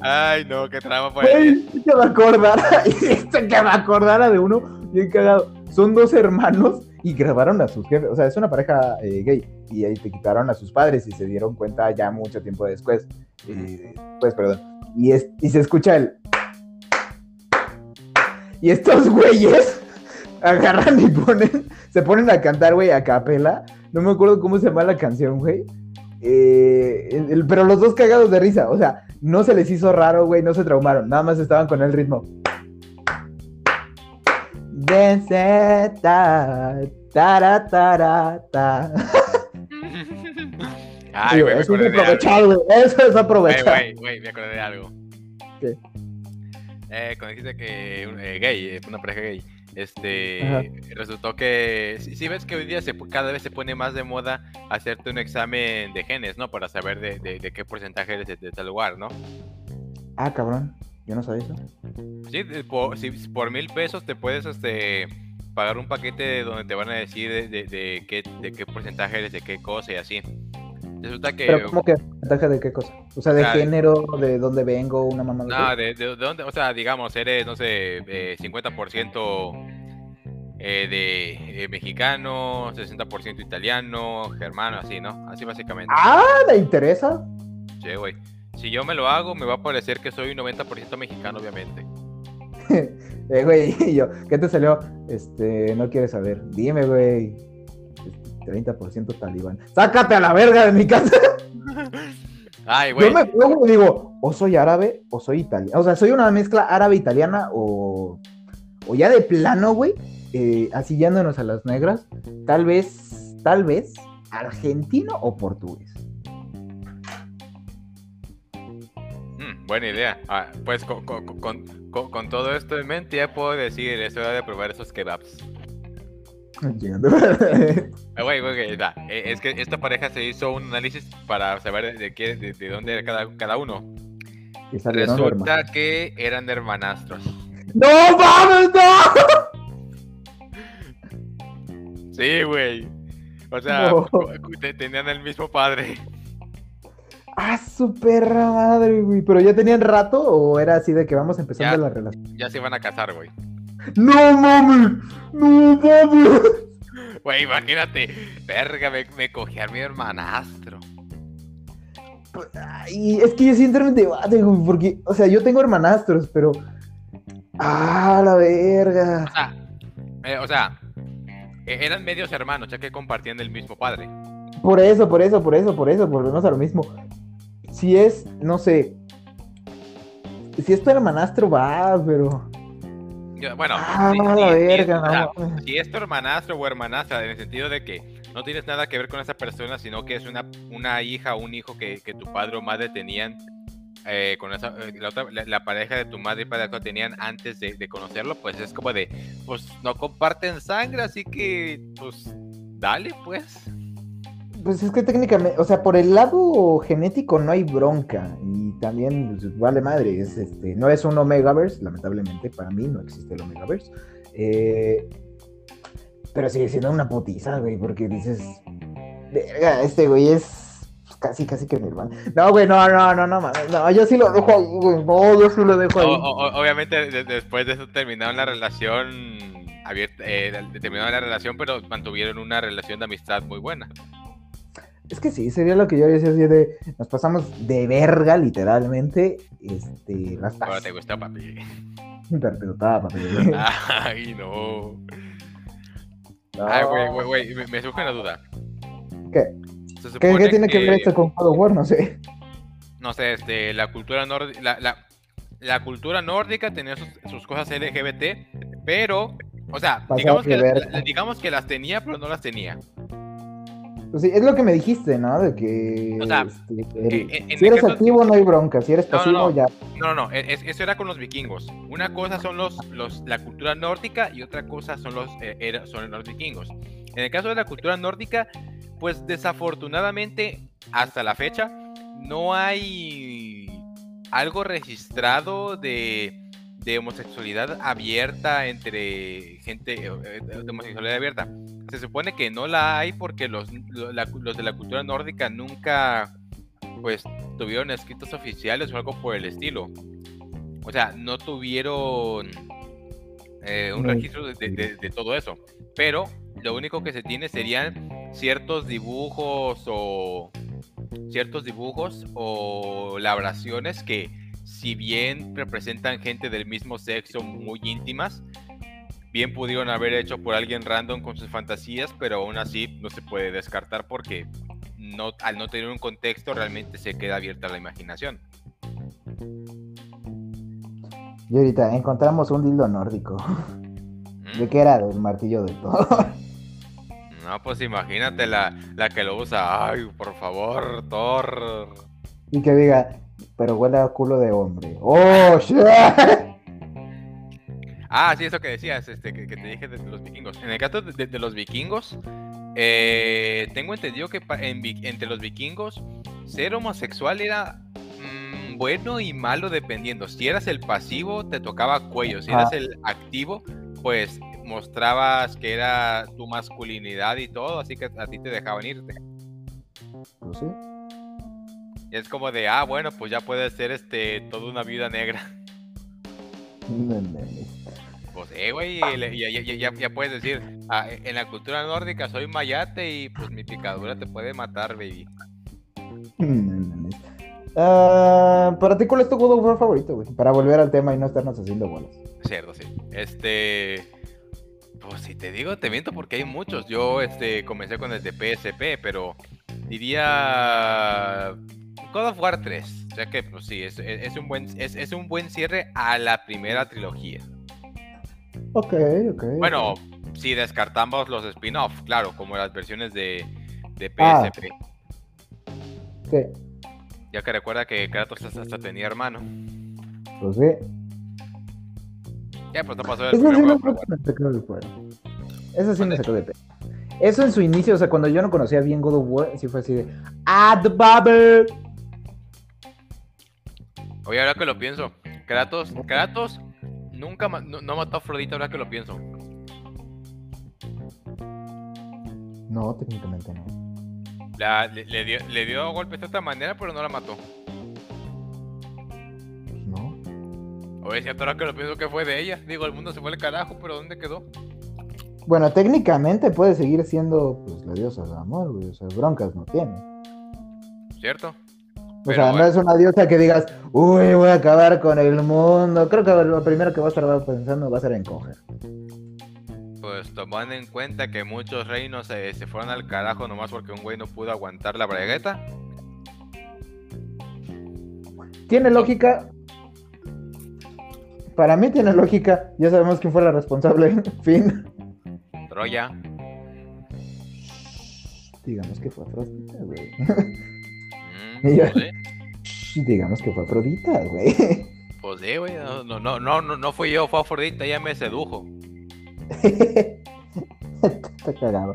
Ay, no, qué trama pues. Güey, que me acordara, que me acordara de uno bien cagado. Son dos hermanos y grabaron a sus jefes. O sea, es una pareja eh, gay. Y ahí te quitaron a sus padres y se dieron cuenta ya mucho tiempo después. Eh, pues, perdón. Y, es, y se escucha el. Y estos güeyes *laughs* agarran y ponen. Se ponen a cantar, güey, a capela. No me acuerdo cómo se llama la canción, güey. Eh, el- el- pero los dos cagados de risa. O sea, no se les hizo raro, güey, no se traumaron, nada más estaban con el ritmo. Dance, ta, tara, tara, ta. Ay, güey, me eso es aprovechar, güey, eso es aprovechar. güey, güey, me acordé de algo. ¿Qué? Eh, cuando dijiste que eh, gay, eh, una pareja gay, este, Ajá. resultó que, si, si ves que hoy día se, cada vez se pone más de moda hacerte un examen de genes, ¿no? Para saber de, de- de qué porcentaje eres de, de tal lugar, ¿no? Ah, cabrón, yo no sabía eso. Sí, por, si- por mil pesos te puedes, este, pagar un paquete donde te van a decir de, de- de qué, de qué porcentaje eres, de qué cosa y así. Resulta que... Pero, ¿cómo que? ¿Porcentaje de qué cosa? O sea, de sea, género, de dónde vengo, una mamá. No, de, de- de dónde, o sea, digamos, eres, no sé, eh, 50% eh, de eh, mexicano, 60% italiano, germano, así, ¿no? Así básicamente. Ah, ¿le interesa? Sí, güey. Si yo me lo hago, me va a parecer que soy 90% mexicano, obviamente. *laughs* Eh, güey, *laughs* yo, ¿qué te salió? Este, no quieres saber. Dime, güey. Este, 30% talibán. ¡Sácate a la verga de mi casa! *laughs* Ay, güey. Yo me pongo y digo, o soy árabe o soy italiano. O sea, soy una mezcla árabe-italiana o, o ya de plano, güey, eh, así a las negras, tal vez, tal vez, argentino o portugués. Buena idea. Ah, pues con, con- con- todo esto en mente ya puedo decir, es hora de probar esos kebabs. Ah, Güey, güey, güey, da, eh, es que esta pareja se hizo un análisis para saber de, qué, de, de dónde era cada, cada uno. Resulta que eran hermanastros. ¡No mames, no! Sí, güey. O sea, No. tenían el mismo padre. ¡Ah, su perra madre, güey! ¿Pero ya tenían rato o era así de que vamos empezando Ya. la relación? Ya se iban a casar, güey. ¡No mames! ¡No mames! Güey, imagínate. Verga, me, me cogí a mi hermanastro. Y es que yo sí entro en debate, güey, porque, o sea, yo tengo hermanastros, pero. ¡Ah, la verga! O sea, eh, o sea, e- eran medios hermanos, ya que compartían el mismo padre. Por eso, por eso, por eso, por eso, volvemos a lo mismo. Si es, no sé. Si es tu hermanastro, va, pero. Yo- Bueno, ¡Ah, sí, la verga! o sea, no si es tu hermanastro o hermanastra, en el sentido de que no tienes nada que ver con esa persona, sino que es una, una hija o un hijo que, que tu padre o madre tenían eh, con esa, eh, la, otra- la- la pareja de tu madre y padre tenían antes de, de conocerlo, pues es como de, pues no comparten sangre, así que, pues, dale, pues. Pues es que técnicamente, o sea, por el lado genético no hay bronca. Y también, pues, vale madre, es este, no es un Omegaverse, lamentablemente, para mí no existe el Omegaverse. Eh, pero sigue siendo una putiza, güey, porque dices, verga, este güey es casi, casi que mi hermano. No, güey, no, no, no, no, mames, no, yo sí lo dejo ahí, güey, no, yo sí lo dejo ahí. obviamente, de- después de eso terminaron la relación abierta, eh, terminaron la relación, pero mantuvieron una relación de amistad muy buena. Es que sí, sería lo que yo decía así de, nos pasamos de verga, literalmente, este, las Ahora te gusta, papi. *laughs* Pero estaba, papi. *laughs* Ay, no. Ay, güey, güey, güey, me, me surge una duda. ¿Qué? ¿Qué, tiene que ver esto con God of War? No sé. No sé, este, la cultura nórdica, la, la, la cultura nórdica tenía sus, sus cosas LGBT, Pero, o sea, digamos que, la- digamos que las tenía, pero no las tenía. Pues sí, es lo que me dijiste, ¿no? De que. O sea, este, el- eh, en- en si eres activo, no hay bronca. Si eres No, no, pasivo, no. ya. No, no, no, e- es- eso era con los vikingos. Una cosa son los, los, la cultura nórdica y otra cosa son los, eh, son los vikingos. En el caso de la cultura nórdica, pues desafortunadamente hasta la fecha no hay algo registrado de, de homosexualidad abierta entre gente, eh, eh, de homosexualidad abierta. Se supone que no la hay porque los, la- los de la cultura nórdica nunca pues tuvieron escritos oficiales o algo por el estilo. O sea, no tuvieron eh, un registro de- de todo eso. Pero lo único que se tiene serían ciertos dibujos o ciertos dibujos o labraciones que si bien representan gente del mismo sexo muy íntimas, bien pudieron haber hecho por alguien random con sus fantasías, pero aún así no se puede descartar porque no, al no tener un contexto realmente se queda abierta la imaginación. Y ahorita encontramos un dildo nórdico. ¿Mm? ¿De qué era? Del martillo de todo. *laughs* No, pues imagínate la, la que lo usa. Ay, por favor, Thor. y que diga, pero huele a culo de hombre. ¡Oh, shit! *laughs* Ah, sí, eso que decías, este, que, que te dije de, de los vikingos. En el caso de, de- de los vikingos, eh, tengo entendido que en entre los vikingos ser homosexual era mm, bueno y malo dependiendo. Si eras el pasivo, te tocaba cuello. Si Ah. eras el activo, pues mostrabas que era tu masculinidad y todo, así que a ti te dejaban irte. Pues sí. Y es como de, ah, bueno, pues ya puedes ser este, toda una viuda negra. No. *laughs* Pues, eh, güey, ya, ya- ya- ya puedes decir, ah, en la cultura nórdica soy mayate y pues mi picadura te puede matar, baby. *laughs* Ah, para ti, ¿cuál es tu God of War favorito, güey? Para volver al tema y no estarnos haciendo bolas. Cierto, sí. Este, pues si te digo, te miento porque hay muchos. Yo, este, comencé con el de PSP, pero diría God of War 3. O sea que, pues sí, es, es- es un buen, es, es un buen cierre a la primera trilogía. Ok, ok. Bueno, si descartamos los spin-off, claro, como las versiones de, de Ah. PSP. Sí, Ya que recuerda que Kratos hasta, tenía hermano. pues sí. Ya, pues no pasó el Eso sí no juego. Eso sí me sacó de pedo. Eso en su inicio, o sea, cuando yo no conocía bien God of War, sí fue así de ¡Ah, the Bubble! Oye, ahora que lo pienso, Kratos, Kratos nunca ma- no, no mató a Afrodita ahora que lo pienso. No, técnicamente no. La- le, le dio, le dio golpes de otra manera, pero no la mató. Pues no. Oye, si ahora que lo pienso que fue de ella. Digo, el mundo se fue al carajo, pero ¿dónde quedó? Bueno, técnicamente puede seguir siendo pues la diosa del amor, güey. O sea, broncas no tiene. ¿Cierto? O Pero sea, no es una diosa que digas, uy, voy a acabar con el mundo. Creo que lo primero que va a estar pensando va a ser en coger. Pues tomando en cuenta que muchos reinos eh, se fueron al carajo nomás porque un güey no pudo aguantar la bragueta. ¿Tiene lógica? Para mí tiene lógica. Ya sabemos quién fue la responsable. *laughs* fin. Troya. Digamos que fue Afrodita, güey. Mm, pues Digamos que fue Afrodita, güey. pues sí, güey. No, no, no, no, no, fui yo, fue Afrodita, ella me sedujo. *laughs* Está cagado.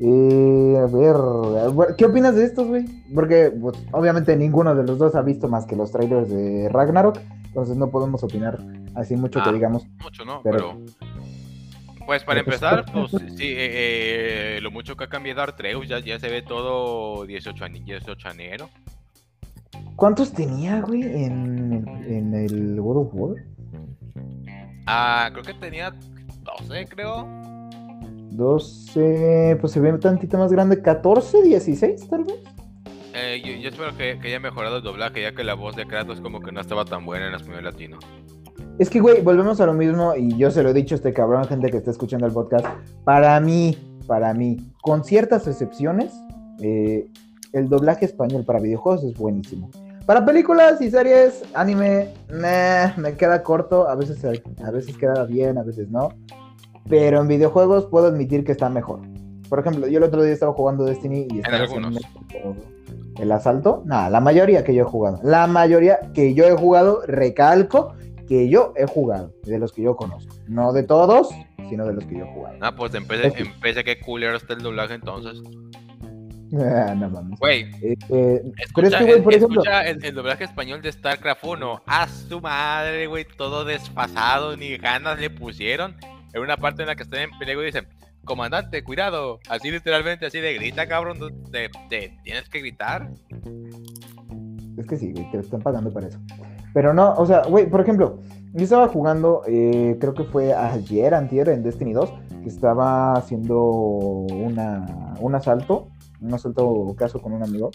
Eh, a ver, ¿qué opinas de estos, güey? Porque pues, obviamente ninguno de los dos ha visto más que los trailers de Ragnarok, entonces no podemos opinar así mucho Ah. que digamos. Mucho, ¿no? Pero- Pero. Pues para pues, empezar, ¿por *laughs* pues sí, eh, eh, lo mucho que ha cambiado Artreus, ya, ya se ve todo 18, ani- 18 anero. ¿Cuántos tenía, güey, en, en el World of War? Ah, creo que tenía 12, creo. 12, pues se ve un tantito más grande, 14, 16 tal vez. Eh, yo, yo espero que, que haya mejorado el doblaje, ya que la voz de Kratos como que no estaba tan buena en español latino. Es que, güey, volvemos a lo mismo y yo se lo he dicho a este cabrón, gente que está escuchando el podcast. Para mí, para mí, con ciertas excepciones, eh, el doblaje español para videojuegos es buenísimo. Para películas y series, anime, me queda corto. A veces, a veces queda bien, a veces no. Pero en videojuegos puedo admitir que está mejor. Por ejemplo, yo el otro día estaba jugando Destiny y estaba haciendo el asalto. Nada, la mayoría que yo he jugado. La mayoría que yo he jugado, recalco que yo he jugado, de los que yo conozco. No de todos, sino de los que yo he jugado. Ah, pues empecé, empecé que culero está el doblaje entonces. *laughs* no mames. Güey. Eh, pero es que, güey, por ejemplo. El, el, doblaje español de StarCraft 1. A su madre, güey. Todo desfasado, ni ganas le pusieron. En una parte en la que están en peligro y dicen: Comandante, cuidado. Así literalmente, así de grita, cabrón. Te, te tienes que gritar. Es que sí, güey, te están pagando para eso. Pero no, o sea, güey, por ejemplo, yo estaba jugando, eh, creo que fue ayer, antier, en Destiny 2, que estaba haciendo una, un asalto, un asalto caso con un amigo,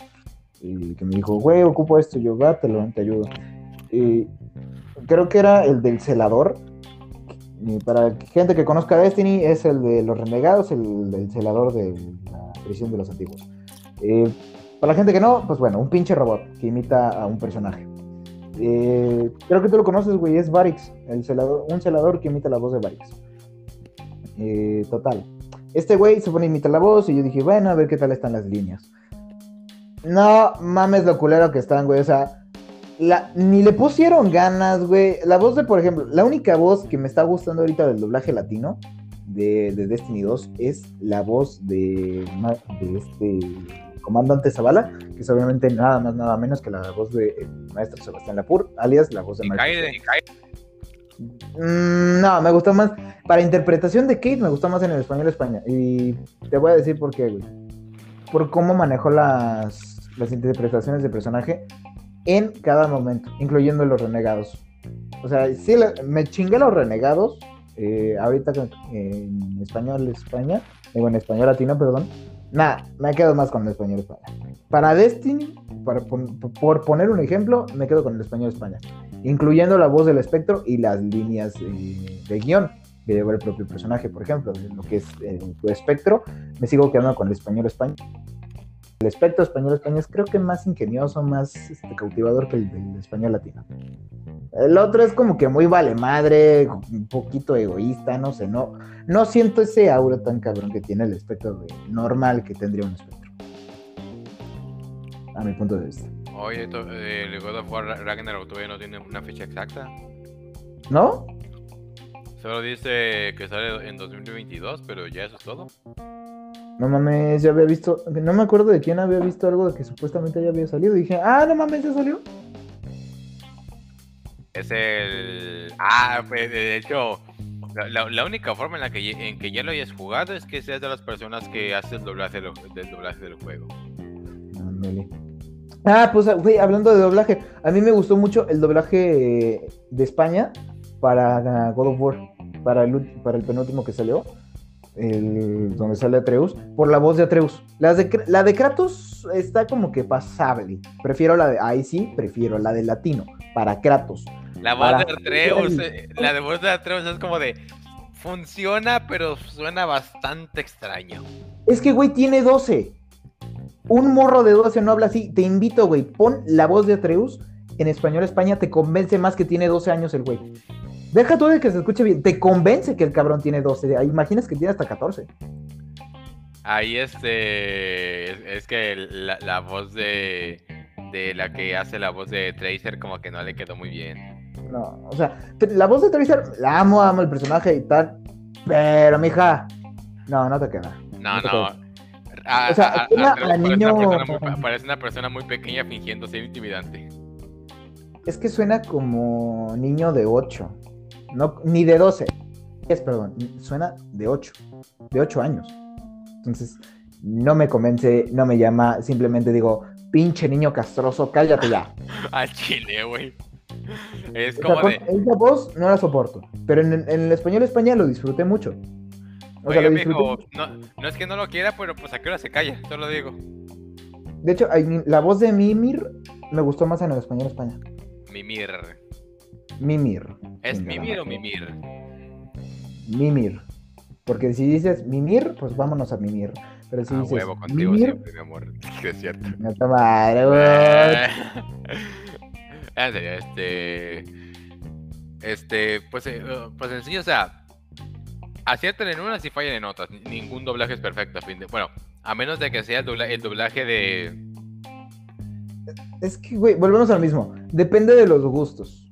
y que me dijo, güey, ocupo esto, yo, va, te, ayudo. Y creo que era el del celador. Y para gente que conozca Destiny, es el de los renegados, el del celador de la prisión de los antiguos. Eh, para la gente que no, pues bueno, un pinche robot que imita a un personaje. Eh, creo que tú lo conoces, güey, es Varix, el celador, un celador que imita la voz de Varix. Eh, total. Este güey se pone a imitar la voz y yo dije, bueno, a ver qué tal están las líneas. No mames lo culero que están, güey. O sea, ni le pusieron ganas, güey. La voz de, por ejemplo, la única voz que me está gustando ahorita del doblaje latino de, Destiny 2 es la voz de, de este comandante Zavala, que es obviamente nada más, nada menos que la voz del maestro Sebastián Lapur, alias la voz de Maestro. Mm, no, me gustó más. Para interpretación de Kate, me gustó más en el español España. Y te voy a decir por qué, güey. Por cómo manejó las, las interpretaciones del personaje en cada momento, incluyendo los renegados. O sea, sí, me chingué los renegados. Eh, ahorita en español España, digo en español latino, perdón Nada, me quedo más con el español España. Para Destiny, para por poner un ejemplo, me quedo con el español España, incluyendo la voz del espectro y las líneas eh, de guion que lleva el propio personaje, por ejemplo, lo que es el espectro, me sigo quedando con el español España. El espectro español España es creo que más ingenioso, más este, cautivador que el del español latino. El otro es como que muy vale madre, un poquito egoísta, no sé, no, no siento ese aura tan cabrón que tiene el espectro normal que tendría un espectro. A mi punto de vista. Oye, el God of War Ragnarok todavía no tiene una fecha exacta. ¿No? Solo dice que sale en 2022, pero ya eso es todo. No mames, ya había visto, no me acuerdo de quién había visto algo de que supuestamente ya había salido. Y dije, ah, no mames, ya salió. Es el. Ah, pues de hecho, la, única forma en la que, en que ya lo hayas jugado es que seas de las personas que hacen el doblaje del doblaje del juego. Ah, pues, güey, hablando de doblaje, a mí me gustó mucho el doblaje de España para God of War, para el, para el penúltimo que salió, el, donde sale Atreus, por la voz de Atreus. La de, la de Kratos está como que pasable. Prefiero la de, ahí sí, prefiero la de latino, para Kratos. La voz de Atreus, eh, la de voz de Atreus es como de funciona, pero suena bastante extraño. Es que, güey, tiene 12. Un morro de 12 no habla así. Te invito, güey, pon la voz de Atreus en español España, te convence más que tiene 12 años el güey. Deja tú de que se escuche bien, te convence que el cabrón tiene 12. Imaginas que tiene hasta 14. Ahí este. Es que la, voz de. De la que hace la voz de Tracer, como que no le quedó muy bien. No, o sea, la voz de Tracer, la amo, amo el personaje y tal. Pero, mija, no, no te queda. No, no. o sea, parece, una persona muy pequeña fingiendo ser intimidante. Es que suena como niño de 8. No, ni de 12. Es, perdón, suena de 8. De 8 años. Entonces, no me convence, no me llama. Simplemente digo, pinche niño castroso, cállate ya. *laughs* Al chile, güey. Es como de... Esa voz no la soporto, pero en, el español español lo disfruté mucho. O sea, lo disfruté... no, no, es que no lo quiera, pero pues a qué hora se calla, lo digo. De hecho, la voz de Mimir me gustó más en el español España. Mimir. Mimir. ¿Es Mimir o Mimir? Mimir. Porque si dices Mimir, pues vámonos a Mimir. Pero sí A dices, huevo contigo "Mir, siempre, mi amor. *laughs* Sí, es cierto. no te madre, güey". Eh, *laughs* En serio, este. Este, pues, eh, uh, pues en sí, o sea, aciertan en unas y fallan en otras. Ni- Ningún doblaje es perfecto. a fin de- Bueno, a menos de que sea el, dobla- el doblaje de. Es que, güey, volvemos al mismo. Depende de los gustos.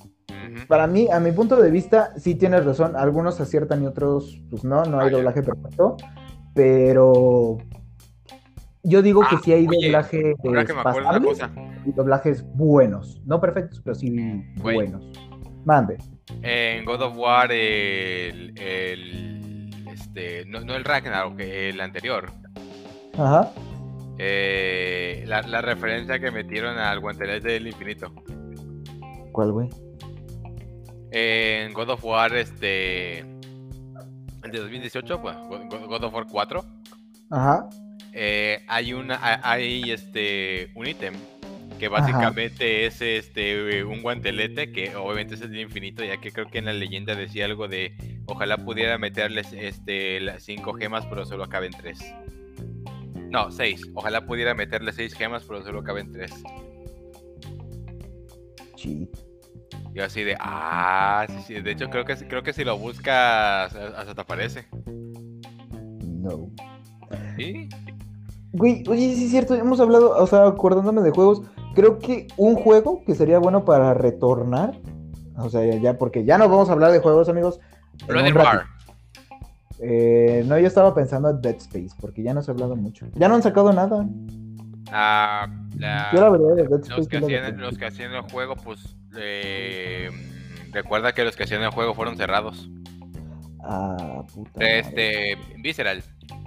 Para mí, a mi punto de vista, sí tienes razón. Algunos aciertan y otros, pues no, no hay Ah, doblaje perfecto. Pero yo digo que Ah, sí hay oye, doblajes que me acuerdo una cosa. y doblajes buenos. No perfectos, pero sí Güey. buenos. Mande. En God of War, el. el este, no, no el Ragnarok, el anterior. Ajá. eh, la, la referencia que metieron al guantelete del infinito. ¿Cuál, güey? En God of War, este. El de 2018, bueno, God- of War 4. Ajá. eh, hay una ha- hay este un ítem que básicamente es este un guantelete que obviamente es el infinito ya que creo que en la leyenda decía algo de ojalá pudiera meterles este las cinco gemas pero solo caben tres no seis ojalá pudiera meterle seis gemas pero solo caben tres Cheat. Y así de ah sí, sí, de hecho creo que creo que si lo buscas hasta te aparece No. ¿Sí? Güey, oye, sí es cierto, hemos hablado, o sea, acordándome de juegos, creo que un juego que sería bueno para retornar, o sea, ya, ya, porque ya no vamos a hablar de juegos, amigos. ratito. War. Eh, no, yo estaba pensando en Dead Space, porque ya no se ha hablado mucho. Ya no han sacado nada. Ah, la- Yo la verdad de Dead los que, hacían, recuerdo. los que hacían el juego, pues eh, recuerda que los que hacían el juego fueron cerrados. Ah, puta. madre. Este, Visceral,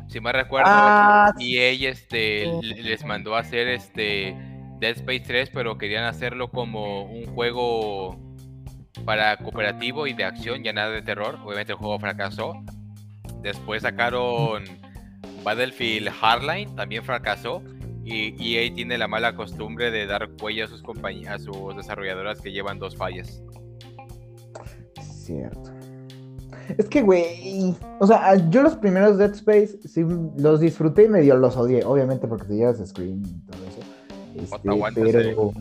si me recuerdo, Ah, y ella este, le- les mandó a hacer este Dead Space 3, pero querían hacerlo como un juego para cooperativo y de acción, ya nada de terror. Obviamente el juego fracasó. Después sacaron Battlefield Hardline, también fracasó. Y EA tiene la mala costumbre de dar cuello a sus compañías, a sus desarrolladoras que llevan dos fallas. Cierto. Es que, güey, o sea, yo los primeros Dead Space sí los disfruté y medio los odié, obviamente porque te llevas Scream y todo eso. Este, pero,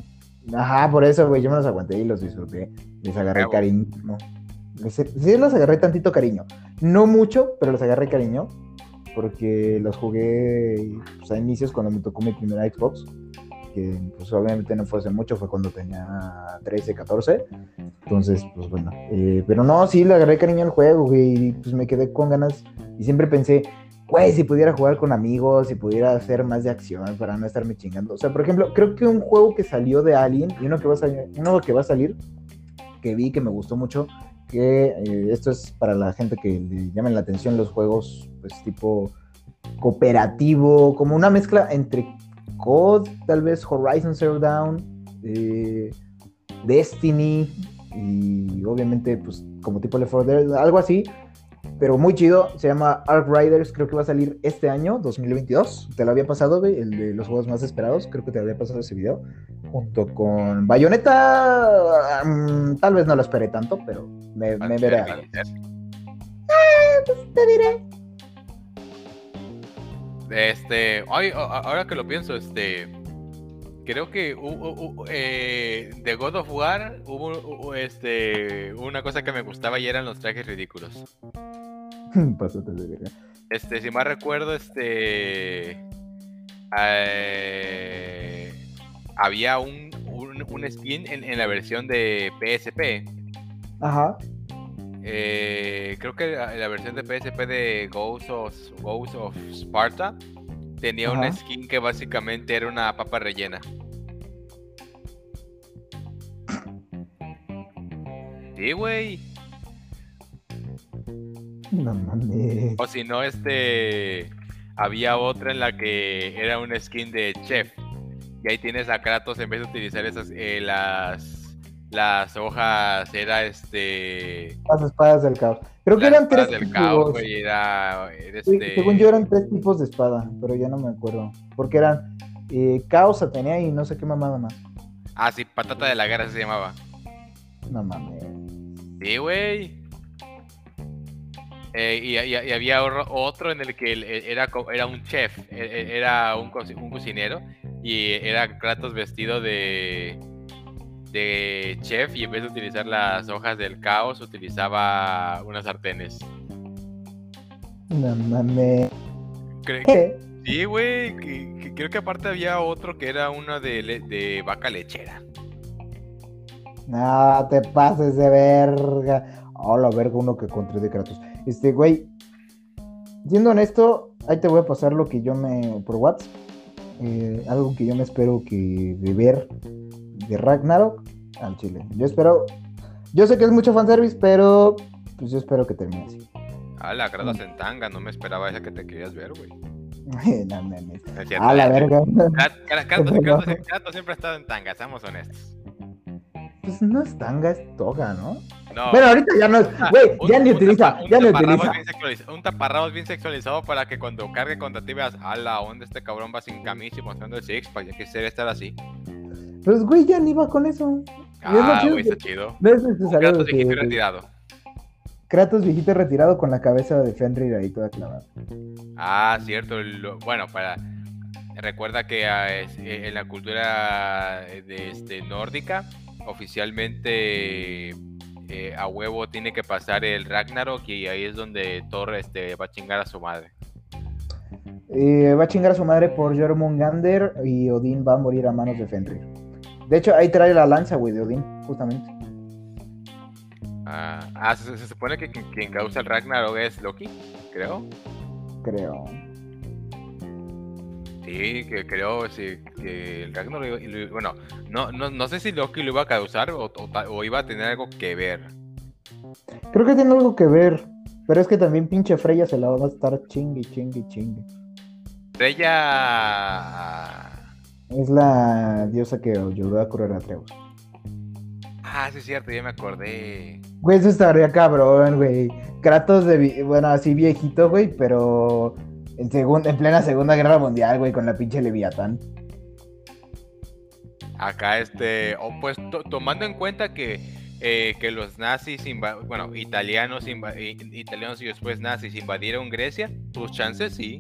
ajá, por eso, güey, yo me los aguanté y los disfruté. Les agarré cariño. Sí, los agarré tantito cariño. No mucho, pero los agarré cariño. Porque los jugué pues, a inicios cuando me tocó mi primera Xbox. Que pues obviamente no fue hace mucho, fue cuando tenía 13, 14. Entonces, pues bueno. eh, pero no, sí, le agarré cariño al juego. Y pues me quedé con ganas. Y siempre pensé, güey, si pudiera jugar con amigos, si pudiera hacer más de acción para no estarme chingando. O sea, por ejemplo, creo que un juego que salió de Alien y uno que va a salir, uno que va a salir, que vi que me gustó mucho, que eh, esto es para la gente que le llamen la atención los juegos, pues tipo cooperativo, como una mezcla entre COD, tal vez Horizon Zero Dawn, eh, Destiny y obviamente pues como tipo Left 4 Dead, algo así, pero muy chido, se llama Ark Riders, creo que va a salir este año, 2022, te lo había pasado, güey, el de los juegos más esperados, creo que te había pasado ese video, junto con Bayonetta, mm, tal vez no lo esperé tanto, pero me, me veré. a ver. Te diré. Este, ay, ahora que lo pienso, este, creo que eh, de God of War hubo hu- este, una cosa que me gustaba y eran los trajes ridículos. *laughs* Pásate de verga. Este, si más recuerdo, este, eh, había un, un, un skin en, en la versión de PSP. Ajá. Eh, creo que la, la versión de PSP de Ghost of, Ghost of Sparta tenía una Ajá. skin que básicamente era una papa rellena. Sí, güey. No mames. O si no, este. Había otra en la que era un skin de chef. Y ahí tienes a Kratos en vez de utilizar esas. eh, las. Las hojas. Era este. Las espadas del caos. Creo que eran tres tipos. Era. este, Según yo eran tres tipos de espada, pero ya no me acuerdo. Porque eran eh, caos, Atenea y no sé qué mamada más. Ah, sí, patata de la guerra se llamaba. No mames. Sí, güey. Eh, y, y- y había otro- en el que era, era un chef, e- e- era un, co- un cocinero y era Kratos vestido de, de chef y en vez de utilizar las hojas del caos utilizaba unas sartenes. No mames. ¿Qué? Sí, güey, creo que aparte había otro que era uno de, le- de vaca lechera. No te pases de verga. Oh, la verga, uno que contra de Kratos. Este, güey. Siendo honesto, ahí te voy a pasar lo que yo me. por WhatsApp. eh, algo que yo me espero que de ver de Ragnarok al Chile. Yo espero. Yo sé que es mucho fanservice, pero. Pues yo espero que termine así. Ah, la Kratos en tanga, no me esperaba esa que te querías ver, güey. *laughs* no mames. Es cierto, A la verga. Krat- *laughs* Krat- Kratos, siempre ha estado en tanga, seamos honestos. Pues no es tanga, es toga, ¿no? No. Bueno, ahorita ya no es. Ah, Güey, ya ni utiliza, ya ni utiliza. Un taparrabos bien sexualizado para que cuando cargue contra ti veas, a la onda este cabrón va sin camisa y mostrando el six pack, ya quisiera estar así. Pues, güey, ya ni va con eso. Es Ah, chido güey, está chido. No es necesario Kratos viejito retirado. Kratos viejito retirado con la cabeza de Fenrir ahí toda clavada. Ah, cierto. bueno, para. Recuerda que ah, es- eh, en la cultura de, este, nórdica, oficialmente eh, a huevo tiene que pasar el Ragnarok y ahí es donde Thor este, va a chingar a su madre. Eh, va a chingar a su madre por Jormungander y Odín va a morir a manos de Fenrir. De hecho, ahí trae la lanza, güey, de Odín, justamente. Ah, ah, se, se supone que quien, quien causa el Ragnarok es Loki, creo. Creo. Sí, que creo sí, que el Ragnarok, bueno, no, no, no sé si Loki lo iba a causar o, o iba a tener algo que ver. Creo que tiene algo que ver. Pero es que también pinche Freya se la va a estar chingue, chingue, chingue. Ella... Es la diosa que ayudó a curar a Atreus. Ah, sí es cierto, ya me acordé. Güey, eso estaría cabrón, güey. Kratos de, bueno, así viejito, güey, pero en, plena Segunda Guerra Mundial, güey, con la pinche Leviatán. Acá, este, o pues to- tomando en cuenta que, eh, que los nazis, bueno, italianos, italianos y después nazis invadieron Grecia, tus chances sí.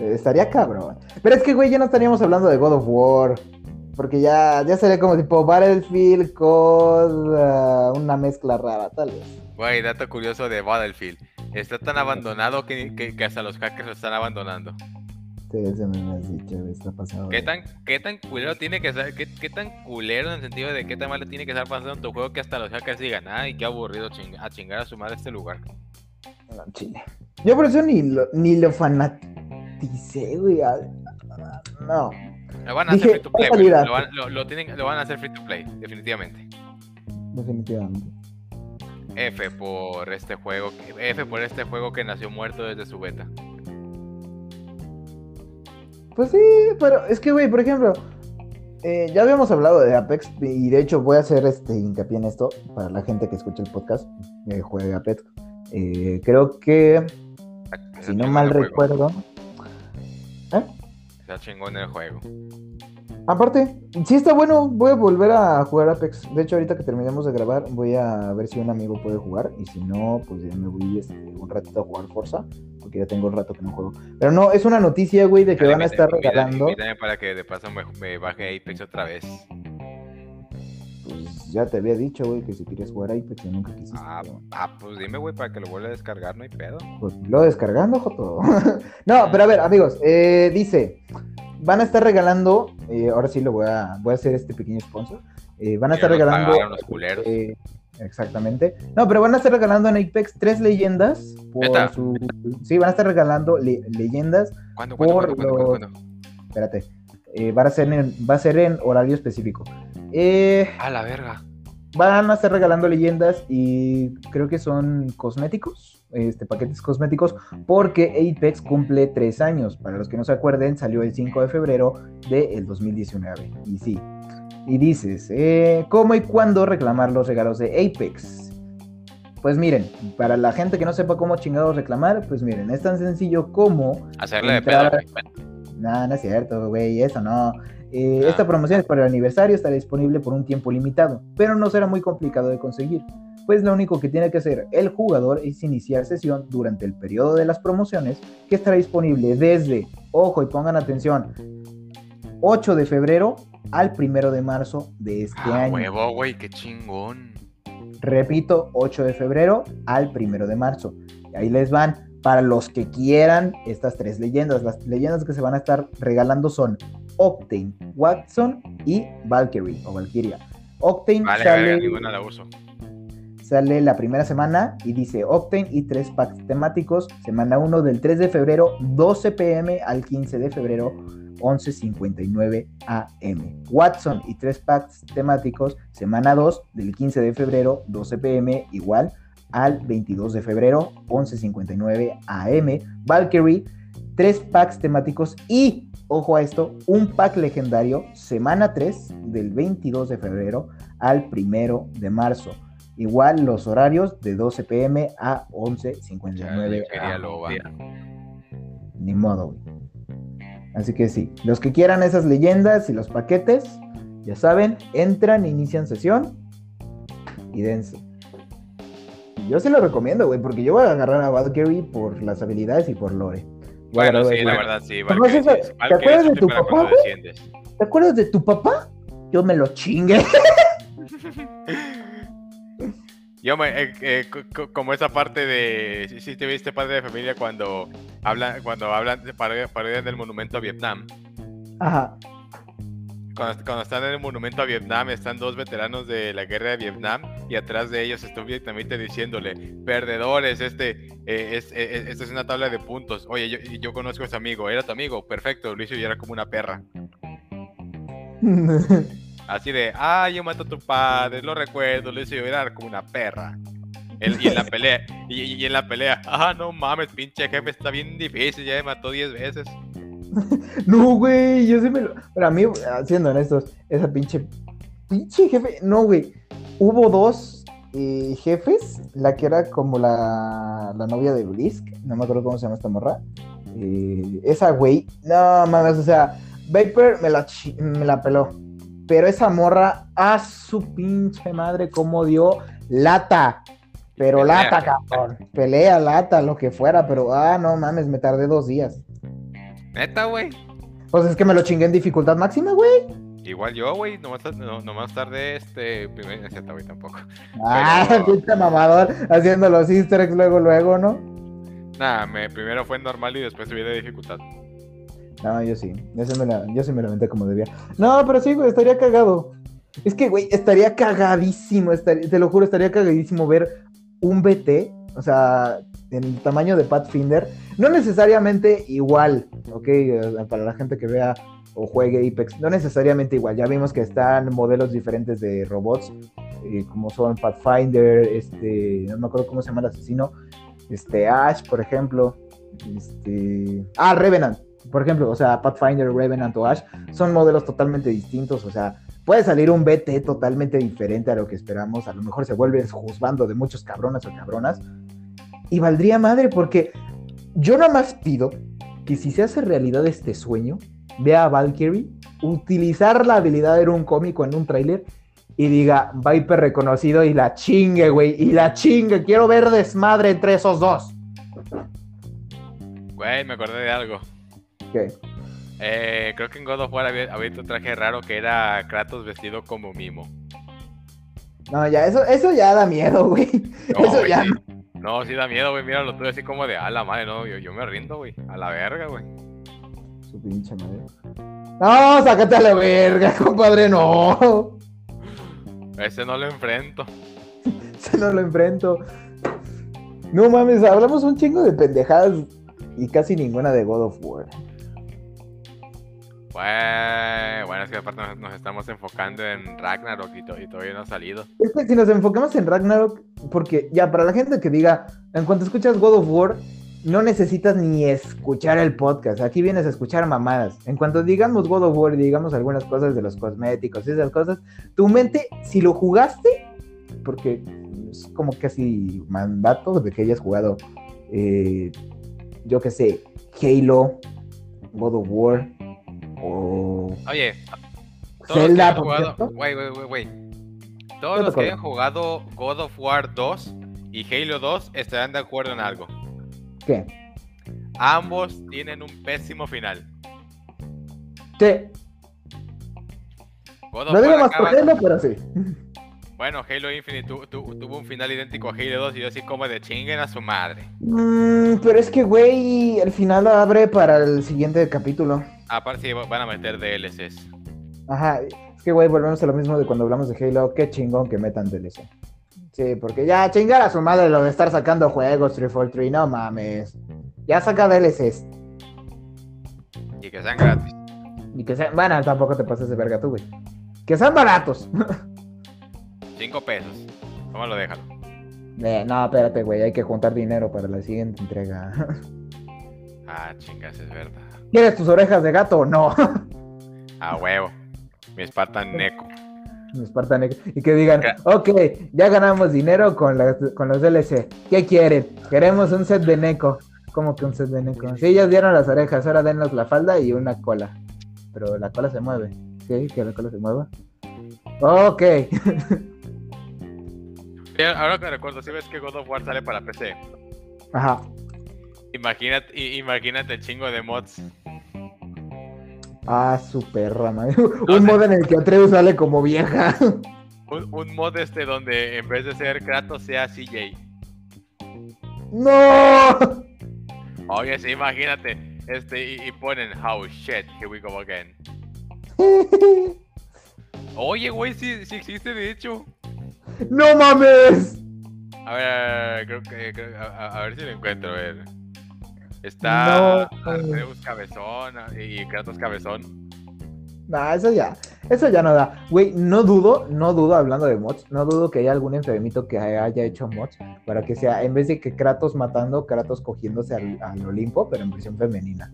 Eh, estaría cabrón. Pero es que, güey, ya no estaríamos hablando de God of War. Porque ya, ya sería como tipo Battlefield con ah, una mezcla rara, tal vez. Güey, dato curioso de Battlefield. Está tan abandonado que, que- que hasta los hackers lo están abandonando. Sí, eso me has dicho, está pasado. ¿Qué tan, qué tan culero tiene que ser? ¿Qué, qué tan culero en el sentido de qué tan mal tiene que estar pasando en tu juego que hasta los hackers digan, ay, qué aburrido ching- a chingar a su madre este lugar? No, chile. Yo por eso ni lo, ni lo fanaticé, güey. ah, No, Lo van a Dije, hacer free to play, "Hay güey. calidad". Lo, van- lo- lo tienen- lo van a hacer free to play, definitivamente. definitivamente. F por este juego, F por este juego que nació muerto desde su beta. Pues sí, pero es que, güey, por ejemplo, eh, ya habíamos hablado de Apex y de hecho voy a hacer este hincapié en esto para la gente que escucha el podcast, eh, juegue Apex. Eh, creo que, si no mal recuerdo, Está chingón el juego. aparte, sí está bueno, voy a volver a jugar Apex. De hecho, ahorita que terminemos de grabar, voy a ver si un amigo puede jugar y si no, pues ya me voy este, un ratito a jugar Forza, porque ya tengo un rato que no juego. Pero no, es una noticia, güey, de que Dale, van a estar regalando. invítame para que de paso me, me baje Apex otra vez. Ya te había dicho, güey, que si querías jugar Apex y nunca quisiste. Ah, ah, pues dime, güey, para que lo vuelva a descargar, no hay pedo. Pues lo descargando, Joto. *laughs* no, pero a ver, amigos, eh, dice, van a estar regalando, eh, ahora sí lo voy a, voy a hacer este pequeño sponsor. eh, van a estar regalando. pagaron los culeros. exactamente. No, pero van a estar regalando en Apex tres leyendas por su. Sí, van a estar regalando le- leyendas. ¿Cuándo, cuándo, por cuándo, los-? Espérate. eh, va, a ser en, va a ser en horario específico. Eh, A la verga. Van a estar regalando leyendas y creo que son cosméticos, este, paquetes cosméticos, porque Apex cumple tres años. Para los que no se acuerden, salió el 5 de febrero del 2019. Y sí. Y dices, eh, ¿cómo y cuándo reclamar los regalos de Apex? Pues miren, para la gente que no sepa cómo chingados reclamar, pues miren, es tan sencillo como Hacerle de pedo. Güey. no, no es cierto, güey, eso no. Eh, Ah. Esta promoción es para el aniversario, estará disponible por un tiempo limitado, pero no será muy complicado de conseguir, pues lo único que tiene que hacer el jugador es iniciar sesión durante el periodo de las promociones, que estará disponible desde, ojo y pongan atención, 8 de febrero al 1 de marzo de este Ah, año. huevo, güey, qué chingón. Repito, 8 de febrero al 1 de marzo. Y ahí les van. Para los que quieran estas tres leyendas, las leyendas que se van a estar regalando son Octane, Watson y Valkyrie o Valkyria. Octane Vale, sale, ninguna la uso. sale la primera semana y dice Octane y tres packs temáticos. Semana 1 del 3 de febrero, 12 pm al 15 de febrero, 11.59 am. Watson y tres packs temáticos. Semana 2 del 15 de febrero, 12 pm igual al 22 de febrero, 11.59 am. Valkyrie, tres packs temáticos y, ojo a esto, un pack legendario, semana 3 del 22 de febrero al 1 de marzo. Igual los horarios de 12 pm a 11.59 Chale, quería am. loba. Ni modo, güey. Así que sí, los que quieran esas leyendas y los paquetes, ya saben, entran, inician sesión y dense. Yo se lo recomiendo, güey, porque yo voy a agarrar a Valkyrie por las habilidades y por lore. Bueno, sí, la verdad, sí. ¿Conoces Valkyrie, a- sí, te acuerdas de tu papá. ¿Te acuerdas de tu papá? Yo me lo chingué. *laughs* Yo me, eh, eh, co- co- como esa parte de, si sí, te viste padre de familia cuando hablan, cuando hablan, de parodian, parodian del monumento a Vietnam. Ajá. Cuando, cuando están en el monumento a Vietnam, están dos veteranos de la guerra de Vietnam y atrás de ellos está un vietnamita diciéndole, perdedores, este, eh, es, eh, eh, esta es una tabla de puntos. Oye, yo, yo conozco a ese amigo, era tu amigo, perfecto, lo hizo y era como una perra. *laughs* Así de, ah, yo mato a tu padre, lo recuerdo, lo hizo llorar como una perra. El- y en la pelea, y, y en la pelea, ah, no mames, pinche jefe, está bien difícil, ya me mató 10 veces. *laughs* no, güey, yo sí me lo. Pero a mí, siendo honestos, esa pinche. Pinche jefe. No, güey. Hubo dos eh, jefes. La que era como la, la novia de Blisk. No me acuerdo cómo se llama esta morra. Eh, esa, güey. No mames, o sea, Vapor me la, me la peló. Pero esa morra, a su pinche madre, cómo dio lata. Pero Pelea. lata, cabrón. Pelea, lata, lo que fuera. Pero, ah, no mames, me tardé dos días. Neta, güey. Pues es que me lo chingué en dificultad máxima, güey. Igual yo, güey, nomás, no, nomás tardé este primer, no cierto, güey, tampoco. *laughs* Ah, Pero- pinche mamador, haciendo los easter eggs luego, luego, ¿no? Nada, me, primero fue normal y después subí de dificultad. No, yo sí, yo sí me la, yo sí me la aventé como debía. No, pero sí, güey, estaría cagado. Es que, güey, estaría cagadísimo, estaría- te lo juro, estaría cagadísimo ver un BT, o sea, en el tamaño de Pathfinder, no necesariamente igual, ¿ok? Eh, Para la gente que vea o juegue Apex, no necesariamente igual, ya vimos que están modelos diferentes de robots, eh, como son Pathfinder, este, no me acuerdo cómo se llama el asesino, este, Ash, por ejemplo, este, ah, Revenant, por ejemplo, o sea, Pathfinder, Revenant o Ash, son modelos totalmente distintos, o sea, puede salir un BT totalmente diferente a lo que esperamos, a lo mejor se vuelve juzgando de muchos cabrones o cabronas, y valdría madre porque yo nada más pido que si se hace realidad este sueño, vea a Valkyrie utilizar la habilidad de un cómico en un tráiler y diga Viper reconocido y la chingue, güey, y la chingue, quiero ver desmadre entre esos dos. Güey, me acordé de algo. ¿Qué? Eh, creo que en God of War había, había otro traje raro que era Kratos vestido como mimo. No, ya, eso, eso ya da miedo, güey. No, *laughs* eso güey, ya sí. No, sí da miedo, güey. Míralo tú así como de, a la madre, no, yo, yo me rindo, güey. A la verga, güey. Su pinche madre. No, sácate a la verga, *laughs* compadre, no. Ese no lo enfrento. Se no lo enfrento. No mames, hablamos un chingo de pendejadas y casi ninguna de God of War. Bueno, es que aparte nos, nos estamos enfocando en Ragnarok y, to- y todavía no ha salido. Es que si nos enfocamos en Ragnarok, porque ya para la gente que diga, en cuanto escuchas God of War, no necesitas ni escuchar el podcast. Aquí vienes a escuchar mamadas. En cuanto digamos God of War y digamos algunas cosas de los cosméticos y esas cosas, tu mente, si lo jugaste, porque es como casi mandato de que hayas jugado, eh, yo qué sé, Halo, God of War, o Oye, Todos los que Zelda, hayan jugado, güey, güey, güey. Todos ¿Qué los que hayan jugado God of War 2 y Halo 2 estarán de acuerdo en algo. ¿Qué? Ambos tienen un pésimo final. Sí, God of no digo más por acaba- Halo, pero sí. Bueno, Halo Infinite tu- tu- tuvo un final idéntico a Halo 2 y yo así como de chinguen a su madre. Mm, pero es que, güey, el final lo abre para el siguiente capítulo. Aparte sí, van a meter DLCs. Ajá, es que, güey, volvemos a lo mismo de cuando hablamos de Halo. Qué chingón que metan DLC. Sí, porque ya chingar a su madre lo de estar sacando juegos 343, no mames. Ya saca DLCs. Y que sean gratis. Y que sean, bueno, tampoco te pases de verga tú, güey. Que sean baratos. 5 pesos. ¿Cómo lo dejan? Eh, no, espérate, güey, hay que juntar dinero para la siguiente entrega. Ah, chingas, es verdad. ¿Quieres tus orejas de gato o no? A huevo. Mi Spartan Neko. Spartan X. Y que digan, ok, ya ganamos dinero con, las- con los DLC. ¿Qué quieren? Queremos un set de Neko. ¿Cómo que un set de Neko? Sí, ellos dieron las orejas, ahora denos la falda y una cola. Pero la cola se mueve. ¿Sí? Que la cola se mueva. Ok. *laughs* Ahora que recuerdo, si ves que God of War sale para PC. Ajá. Imagínate, imagínate el chingo de mods. Ah, su perra. No *laughs* Un sé. modo en el que Atreus sale como vieja. *laughs* Un, un mod este donde en vez de ser Kratos sea CJ. ¡No! Oye, sí, imagínate. Este, y, y ponen, oh shit, here we go again. *laughs* Oye, güey, sí, sí existe, de hecho. ¡No mames! A ver, creo que, creo- a, a- a ver si lo encuentro, a ver. Está No. Arceus Cabezón y Kratos Cabezón. Nah, eso ya, eso ya no da. Güey, no dudo, no dudo, hablando de mods, no dudo que haya algún enfermito que haya hecho mods para que sea, en vez de que Kratos matando, Kratos cogiéndose al, al Olimpo, pero en versión femenina.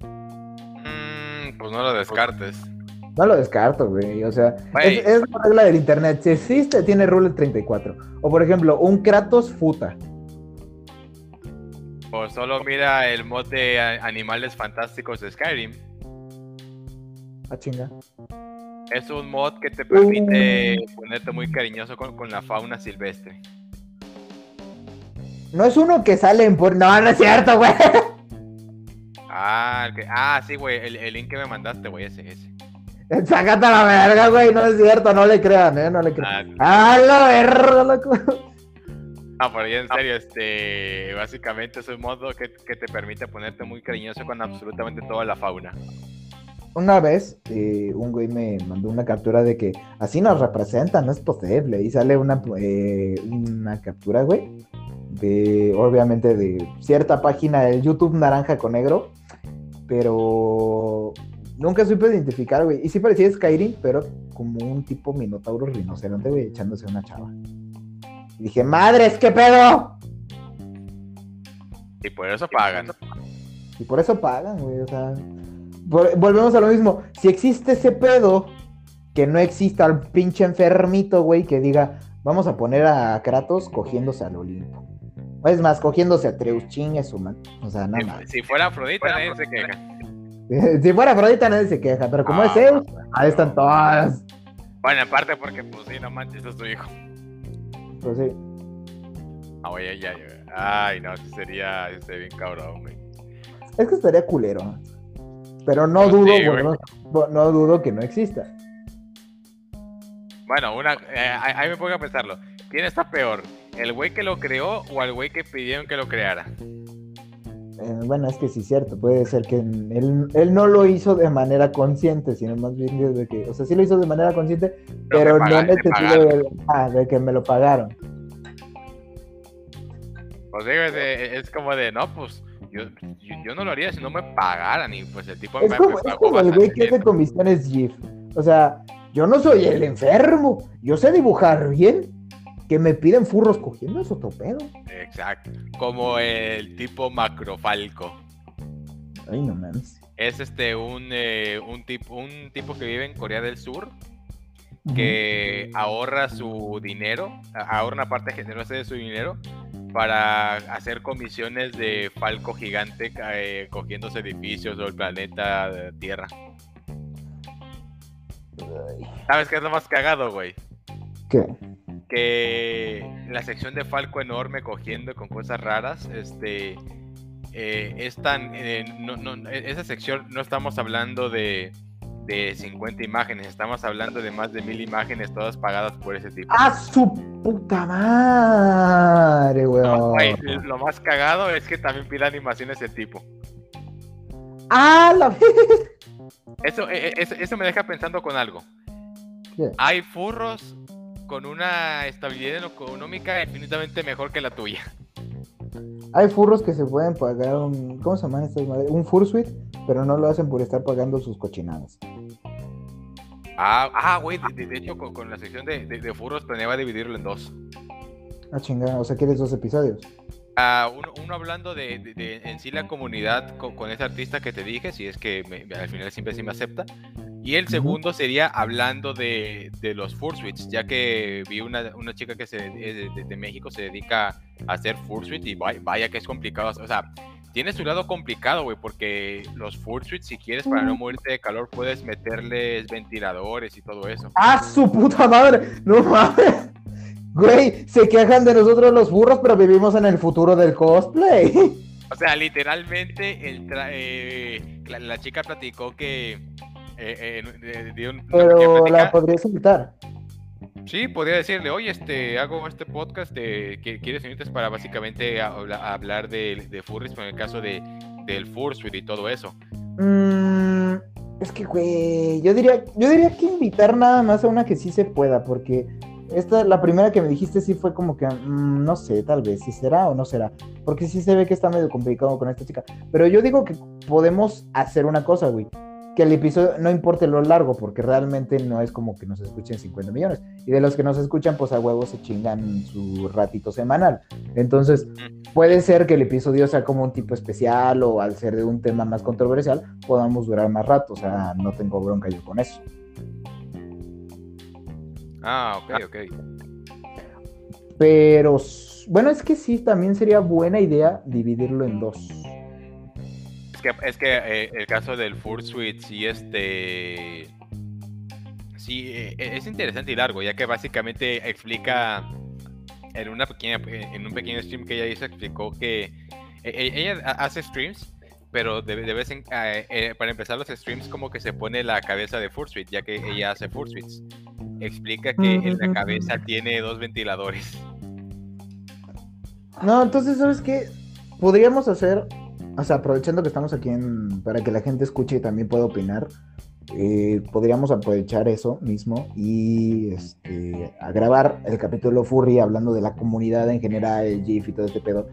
Mm, pues no lo descartes. No lo descarto, güey. O sea, es, es la regla del internet. Si existe, tiene rule 34. O por ejemplo, un Kratos futa. O solo mira el mod de animales fantásticos de Skyrim. Ah, chinga. Es un mod que te permite ponerte muy cariñoso con, con la fauna silvestre. No es uno que sale en por. No, no es cierto, güey. Ah, el que- ah, sí, güey, el, el link que me mandaste, güey, ese, ese. *laughs* Sácate la verga, güey. No es cierto, no le crean, eh. No le crean. Ah, ¡Ah, la verga, loco! Ah, pero ya en serio, este, básicamente es un modo que, que te permite ponerte muy cariñoso con absolutamente toda la fauna. Una vez, eh, un güey me mandó una captura de que así nos representan, no es posible. Y sale una, eh, una captura, güey, de, obviamente, de cierta página del YouTube naranja con negro, pero nunca supe identificar, güey. Y sí parecía Skyrim, pero como un tipo minotauro rinoceronte, güey, echándose una chava. Y dije, madres, ¿qué pedo? Y por eso pagan. Y por eso pagan, güey. O sea, vol- volvemos a lo mismo. Si existe ese pedo, que no exista el pinche enfermito, güey, que diga, vamos a poner a Kratos cogiéndose al Olimpo. O Es más, cogiéndose a Treus, chingue su man. O sea, nada más. Si, si fuera Afrodita, nadie se queja. *laughs* si fuera Afrodita nadie se queja, pero como Ah, es Zeus, ahí están todas. Bueno, en parte porque, pues sí, no manches, es tu hijo. Pues. Ah, ya. Ay, no, sería, sería bien cabrón, güey. Es que estaría culero. Pero no Pues dudo, sí, no dudo que no exista. Bueno, una, eh, ahí me pongo a pensarlo. ¿Quién está peor? ¿El güey que lo creó o el güey que pidieron que lo creara? Eh, bueno, es que sí es cierto, puede ser que él, él no lo hizo de manera consciente, sino más bien desde que, o sea, sí lo hizo de manera consciente, pero, no pagaron. de, ah, de que me lo pagaron. Pues digo, es, de- es como de, no, pues yo, yo, yo no lo haría si no me pagaran. Y pues el tipo Es me, como, me es pagó como el güey que hace comisiones GIF. O sea, yo no soy el enfermo, yo sé dibujar bien. Que me piden furros cogiendo es otro pedo. Exacto. Como el tipo macrofalco. Ay, no mames. Es este un, eh, un, tipo, un tipo que vive en Corea del Sur que ahorra su dinero, ahorra una parte generosa de su dinero para hacer comisiones de falco gigante eh, cogiéndose edificios o el planeta eh, Tierra. ¿Sabes qué es lo más cagado, güey? ¿Qué? Que la sección de Falco enorme cogiendo con cosas raras, este, eh, es tan, eh, no, no, e, esa sección no estamos hablando de, de 50 imágenes, estamos hablando de más de mil imágenes todas pagadas por ese tipo. ¡Ah, su puta madre, weón! No, güey, lo más cagado es que también pide animaciones de tipo. ¡Ah, la! *laughs* Eso, e- e- eso, eso me deja pensando con algo. ¿Qué? Hay furros con una estabilidad económica infinitamente mejor que la tuya. Hay furros que se pueden pagar un. ¿Cómo se llaman estas madres? Un fursuit, pero no lo hacen por estar pagando sus cochinadas. Ah, ah, güey, de, hecho con, con la sección de, de, de furros planeaba dividirlo en dos. Ah, chingada, o sea, ¿quieres dos episodios? Ah, uno, uno hablando de, de- de en sí la comunidad con, con ese artista que te dije, si es que me- al final siempre sí me acepta. Y el segundo sería hablando de, de los fursuits, ya que vi una, una chica que se, de, de- de México se dedica a hacer fursuit y vaya, vaya que es complicado. O sea, tiene su lado complicado, güey, porque los fursuits, si quieres, para no morirte de calor, puedes meterles ventiladores y todo eso. ¡Ah, su puta madre! ¡No mames! Güey, se quejan de nosotros los burros, pero vivimos en el futuro del cosplay. O sea, literalmente el tra- eh, la, la chica platicó que eh, eh, de- un- Pero la podrías invitar. Sí, podría decirle, oye, este, hago este podcast de que quieres unirte para básicamente a- habla- a hablar de, de furries, en el caso de, del fursuit y todo eso. Mm, es que, güey, yo diría, yo diría que invitar nada más a una que sí se pueda, porque esta, la primera que me dijiste sí fue como que, mm, no sé, tal vez si será o no será, porque sí se ve que está medio complicado con esta chica. Pero yo digo que podemos hacer una cosa, güey, que el episodio no importe lo largo, porque realmente no es como que nos escuchen 50 millones. Y de los que nos escuchan, pues a huevos se chingan su ratito semanal. Entonces, puede ser que el episodio sea como un tipo especial o al ser de un tema más controversial, podamos durar más rato. O sea, no tengo bronca yo con eso. Ah, ok, ok. Pero bueno, es que sí, también sería buena idea dividirlo en dos. Es que, es que eh, el caso del fursuit sí, este... Sí, eh, es interesante y largo, ya que básicamente explica en una pequeña en un pequeño stream que ella hizo explicó que e- e- ella ha- hace streams pero de, de vez en eh, eh, para empezar los streams como que se pone la cabeza de fursuit ya que ella hace fursuits explica que en la cabeza tiene dos ventiladores. No, entonces, ¿sabes qué? Podríamos hacer, o sea, aprovechando que estamos aquí en, para que la gente escuche y también pueda opinar, eh, podríamos aprovechar eso mismo y este, a grabar el capítulo Furry hablando de la comunidad en general, el GIF y todo este pedo,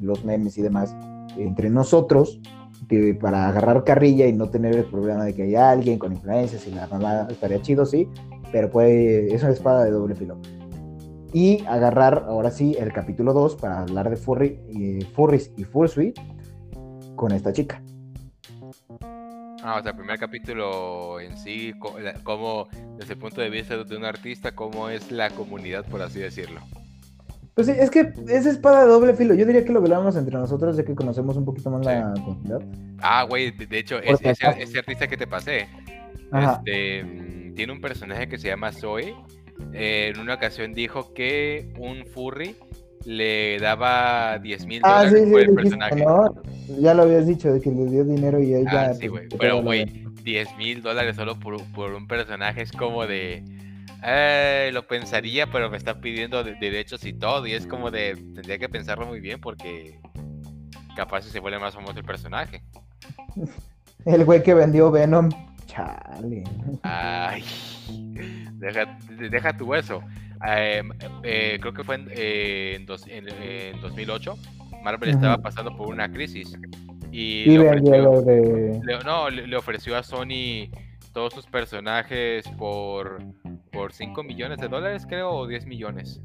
los memes y demás, entre nosotros, que para agarrar carrilla y no tener el problema de que haya alguien con influencias y la mamá estaría chido, sí, pero puede, es una espada de doble filo. Y agarrar ahora sí el capítulo 2 para hablar de furry, y furries y fursuit con esta chica. Ah, o sea, el primer capítulo en sí, co- la- cómo, desde el punto de vista de un artista, cómo es la comunidad, por así decirlo. Pues sí, es que es espada de doble filo. Yo diría que lo hablamos entre nosotros, ya que conocemos un poquito más la comunidad. Ah, güey, de, hecho, es- ese, artista que te pasé, Ajá. este, mm, tiene un personaje que se llama Zoe. Eh, en una ocasión dijo que un furry le daba 10 mil Ah, dólares sí, sí, por el personaje. ¿no? Ya lo habías dicho, de que le dio dinero y ella. Ah, sí, güey. que Pero, güey, ve. 10 mil dólares solo por, por un personaje es como de. "Eh, lo pensaría, pero me están pidiendo de- derechos y todo. Y es como de. Tendría que pensarlo muy bien porque. Capaz se vuelve más famoso el personaje. *laughs* El güey que vendió Venom. Chale. Ay. Deja, deja tu eso. Eh, eh, creo que fue en, eh, en, dos- en- en 2008. Marvel estaba pasando por una crisis. Y, Y le ofreció- lo de. Le- no, le, le ofreció a Sony todos sus personajes por, por 5 millones de dólares, creo, o 10 millones.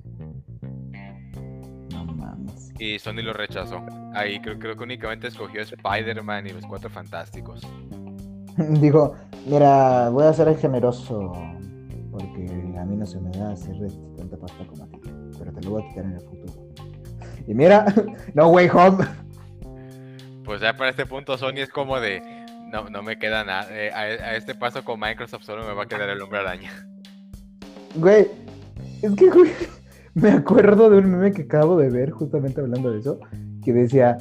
No mames. Y Sony lo rechazó. Ahí creo, creo que únicamente escogió Spider-Man y los Cuatro Fantásticos. *laughs* Dijo, mira, voy a ser generoso porque a mí no se me da hacer tanta pasta como a ti, pero te lo voy a quitar en el futuro. Y mira, *laughs* no way home. Pues ya para este punto Sony es como de... No, no me queda nada. Eh, a, a este paso con Microsoft solo me va a quedar el hombre araña. Güey, es que, güey, *laughs* me acuerdo de un meme que acabo de ver justamente hablando de eso, que decía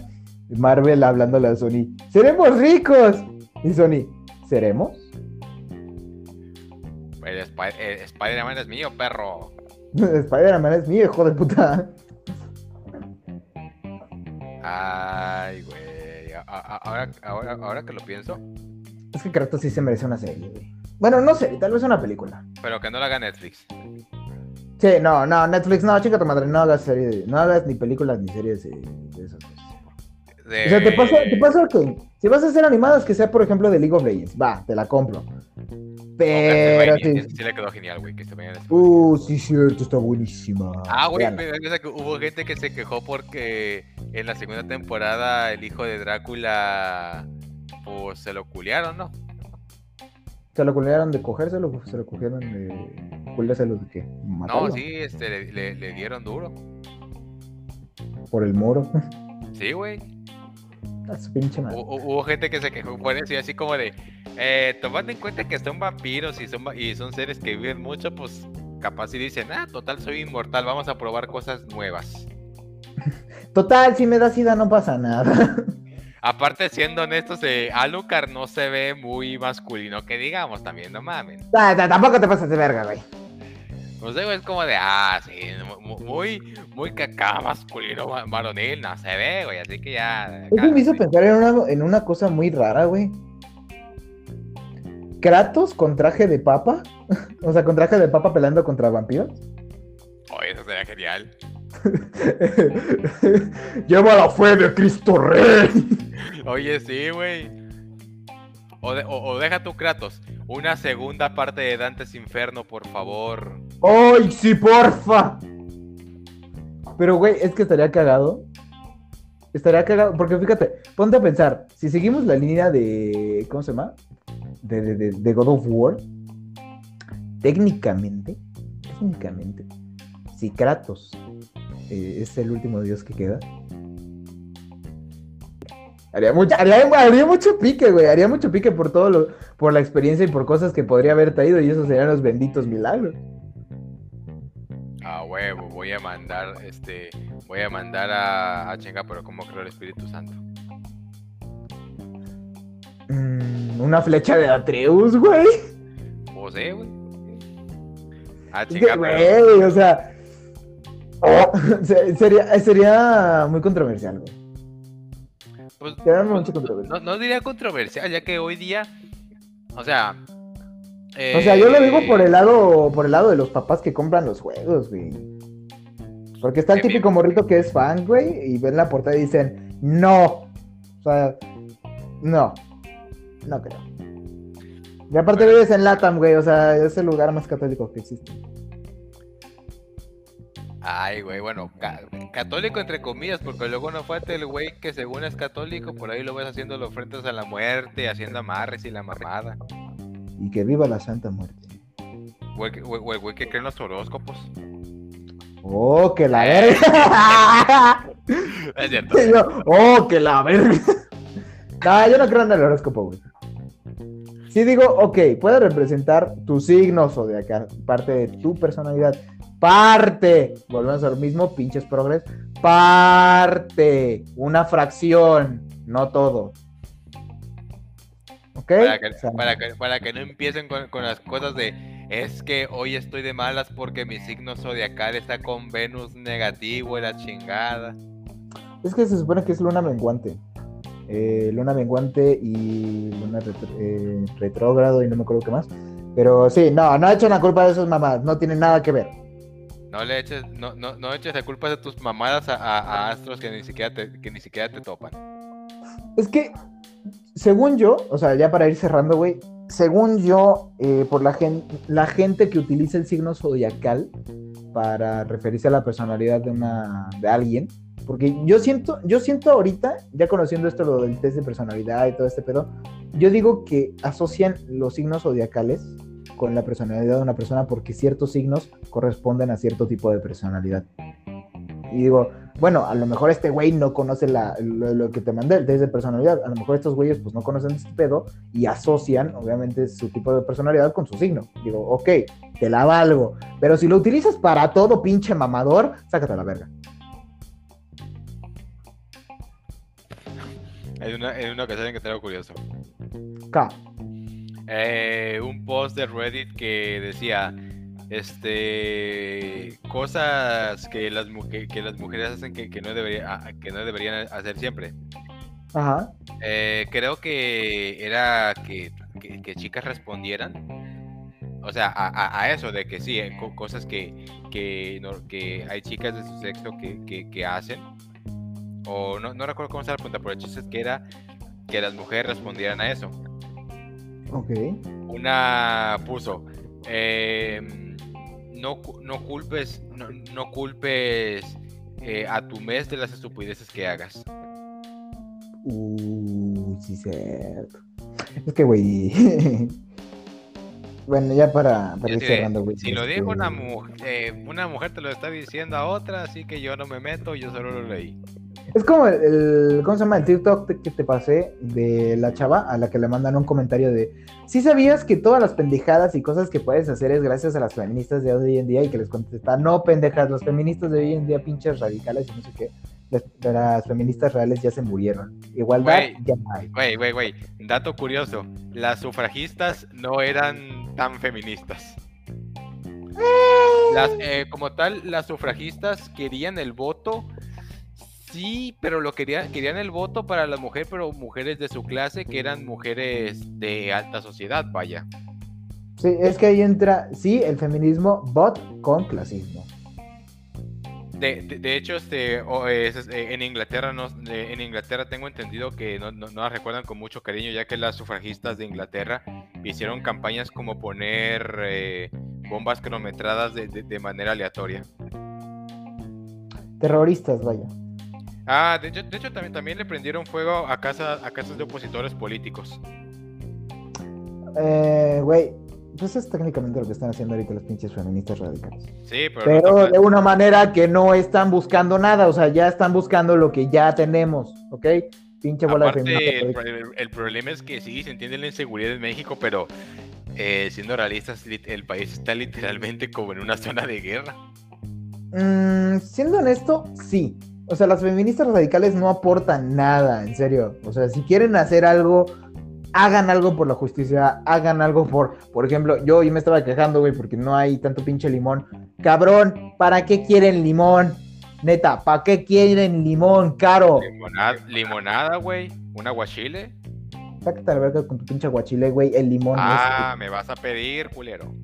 Marvel hablándole a Sony, ¡seremos ricos! Y Sony, ¿seremos? El Spi- Spider-Man es mío, perro. *laughs* Spider-Man es mío, hijo de puta. Ay, güey. Ahora, ahora, ahora que lo pienso, Es que Kratos sí se merece una serie, güey. Bueno, no sé, tal vez una película. pero que no lo haga Netflix. Sí, no, no, Netflix, no, chica tu madre, no hagas serie, de- no hagas ni películas ni series de, de esas. De- O sea, te pasa, te pasa que si vas a hacer animadas, que sea, por ejemplo, de League of Legends, va, te la compro. Pero sí. ese sí le quedó genial, güey. Que se vayan Uh, sí, cierto, está buenísima. Ah, güey, es que hubo gente que se quejó porque en la segunda temporada el hijo de Drácula, pues se lo culiaron, ¿no? ¿Se lo culearon de cogérselo se lo cogieron de culérselo de qué? Matarlo No, sí, este, le, le- le dieron duro. Por el moro. Sí, güey. A su pinche madre. Hu- hu- Hubo gente que se quejó por eso y así como de, eh, tomando en cuenta que son vampiros y son, y son seres que viven mucho, pues capaz si dicen, ah, total, soy inmortal, vamos a probar cosas nuevas. *laughs* Total, si me da sida no pasa nada. *laughs* Aparte, siendo honestos, eh, Alucard no se ve muy masculino, que digamos, también, no mamen. Ah, Tampoco te pasas de verga, güey. No sé, güey, es como de, ah, sí, mu- muy, muy cacá masculino, va- varonil, no se ve, güey, así que ya. Eso me hizo pensar en una, en una cosa muy rara, güey. Kratos con traje de papa. *laughs* o sea, con traje de papa peleando contra vampiros. Oye, eso sería genial. *laughs* Lleva la fe de Cristo Rey. Oye, sí, güey. O, de- o- o deja tu Kratos. Una segunda parte de Dantes Inferno, por favor. ¡Ay, sí, porfa! Pero, güey, es que estaría cagado. Estaría cagado, porque fíjate, ponte a pensar, si seguimos la línea de, ¿cómo se llama? De, de- de- de God of War, técnicamente, técnicamente, si Kratos eh, es el último dios que queda, haría mucho, haría, haría mucho pique, güey, haría mucho pique por todo lo, por la experiencia y por cosas que podría haber traído, y esos serían los benditos milagros. A huevo, voy a mandar, este, voy a mandar a, a chinga, pero ¿cómo creo el Espíritu Santo? Mm, una flecha de Atreus, güey. O sea, güey. A Es que, chinga, pero. Güey, o sea. oh, *laughs* se- sería, sería muy controversial, güey. Pues, no- diría controversial, ya que hoy día. O sea. O sea, yo lo digo eh, por el lado, por el lado de los papás que compran los juegos, güey. Porque está el típico morrito que es fan, güey, y ven la portada y dicen, no. O sea, no. No creo. Y aparte vives en Latam, güey, o sea, es el lugar más católico que existe. Ay, güey, bueno, ca- católico entre comillas, porque luego no falta el güey que según es católico, por ahí lo ves haciendo los frentes a la muerte, haciendo amarres y la mamada. Y que viva la Santa Muerte. O o o el güey que cree en los horóscopos. Oh, que la verga. *laughs* Es cierto. Oh, que la verga. No, yo no creo en el horóscopo, güey. Sí digo, ok, puede representar tu signo zodiacal, parte de tu personalidad. Parte, volvemos a lo mismo, pinches progres. Parte, una fracción, no todo. ¿Ok? Para que, O sea, para que, para que no empiecen con, con las cosas de es que hoy estoy de malas porque mi signo zodiacal está con Venus negativo y la chingada. Es que se supone que es luna menguante. Eh, luna menguante y luna retro- eh, retrógrado y no me acuerdo qué más. Pero sí, no, no echen la culpa de esas mamás, no tienen nada que ver. No le eches, no, no, no eches la culpa de tus mamadas a astros que ni siquiera te, que ni siquiera te topan. Es que, según yo, o sea, ya para ir cerrando, güey, según yo, eh, por la, gen- la gente que utiliza el signo zodiacal para referirse a la personalidad de una de alguien, porque yo siento, yo siento ahorita, ya conociendo esto lo del test de personalidad y todo este pedo, yo digo que asocian los signos zodiacales con la personalidad de una persona porque ciertos signos corresponden a cierto tipo de personalidad. Y digo, bueno, a lo mejor este güey no conoce la, lo, que te mandé, desde personalidad. A lo mejor estos güeyes pues no conocen este pedo y asocian, obviamente, su tipo de personalidad con su signo. Digo, ok, te la valgo. Pero si lo utilizas para todo, pinche mamador, sácate a la verga. Hay una, hay una ocasión que tengo curioso. K. Eh, un post de Reddit que decía este cosas que las, que las mujeres hacen que, no debería, ah, que no deberían hacer siempre. Ajá. Eh, creo que era que, chicas respondieran. O sea, a, eso de que sí, eh, cosas que, que, que hay chicas de su sexo que, hacen. O no, no recuerdo cómo se la pregunta, pero el chiste es que era que las mujeres respondieran a eso. Ok. Una puso. Eh, no, no culpes, no, culpes eh, a tu mes de las estupideces que hagas. Uh, sí, cierto. Es que, güey. *laughs* bueno, ya para, para ir cerrando, güey. Si lo dijo una, mujer, eh, una mujer, te lo está diciendo a otra, así que yo no me meto, yo solo lo leí. Es como el, ¿cómo se llama? El TikTok que te pasé de la chava a la que le mandan un comentario de, ¿sí sabías que todas las pendejadas y cosas que puedes hacer es gracias a las feministas de hoy en día? Y que les contesta, no pendejas, los feministas de hoy en día pinches radicales y no sé qué. Las, feministas reales ya se murieron. Igualdad ya no hay. Güey, güey, güey. Dato curioso. Las sufragistas no eran tan feministas. Las, eh, como tal, las sufragistas querían el voto Sí, pero lo querían, querían el voto para la mujer, pero mujeres de su clase que eran mujeres de alta sociedad, vaya. Sí, es que ahí entra, sí, el feminismo, bot con clasismo. De, hecho, este, eh, en Inglaterra no, en Inglaterra tengo entendido que no, no, la recuerdan con mucho cariño, ya que las sufragistas de Inglaterra hicieron campañas como poner eh, bombas cronometradas de, de manera aleatoria. Terroristas, vaya. Ah, de hecho, de hecho también, también le prendieron fuego a, casa, a casas de opositores políticos. Eh, güey, pues es técnicamente lo que están haciendo ahorita los pinches feministas radicales. Sí, pero... Pero de una manera que no están buscando nada, o sea, ya están buscando lo que ya tenemos, ¿ok? Pinche bola de feministas. El, problema es que sí, se entiende la inseguridad en México, pero eh, siendo realistas, el país está literalmente como en una zona de guerra. Mm, siendo honesto, sí. O sea, las feministas radicales no aportan nada, en serio. O sea, si quieren hacer algo, hagan algo por la justicia, hagan algo por, por ejemplo, yo hoy me estaba quejando, güey, porque no hay tanto pinche limón. Cabrón, ¿para qué quieren limón? Neta, ¿para qué quieren limón caro? Limonada, güey. ¿Un aguachile? Sácate la verga con tu pinche aguachile, güey. El limón. Ah, me vas a pedir, culero.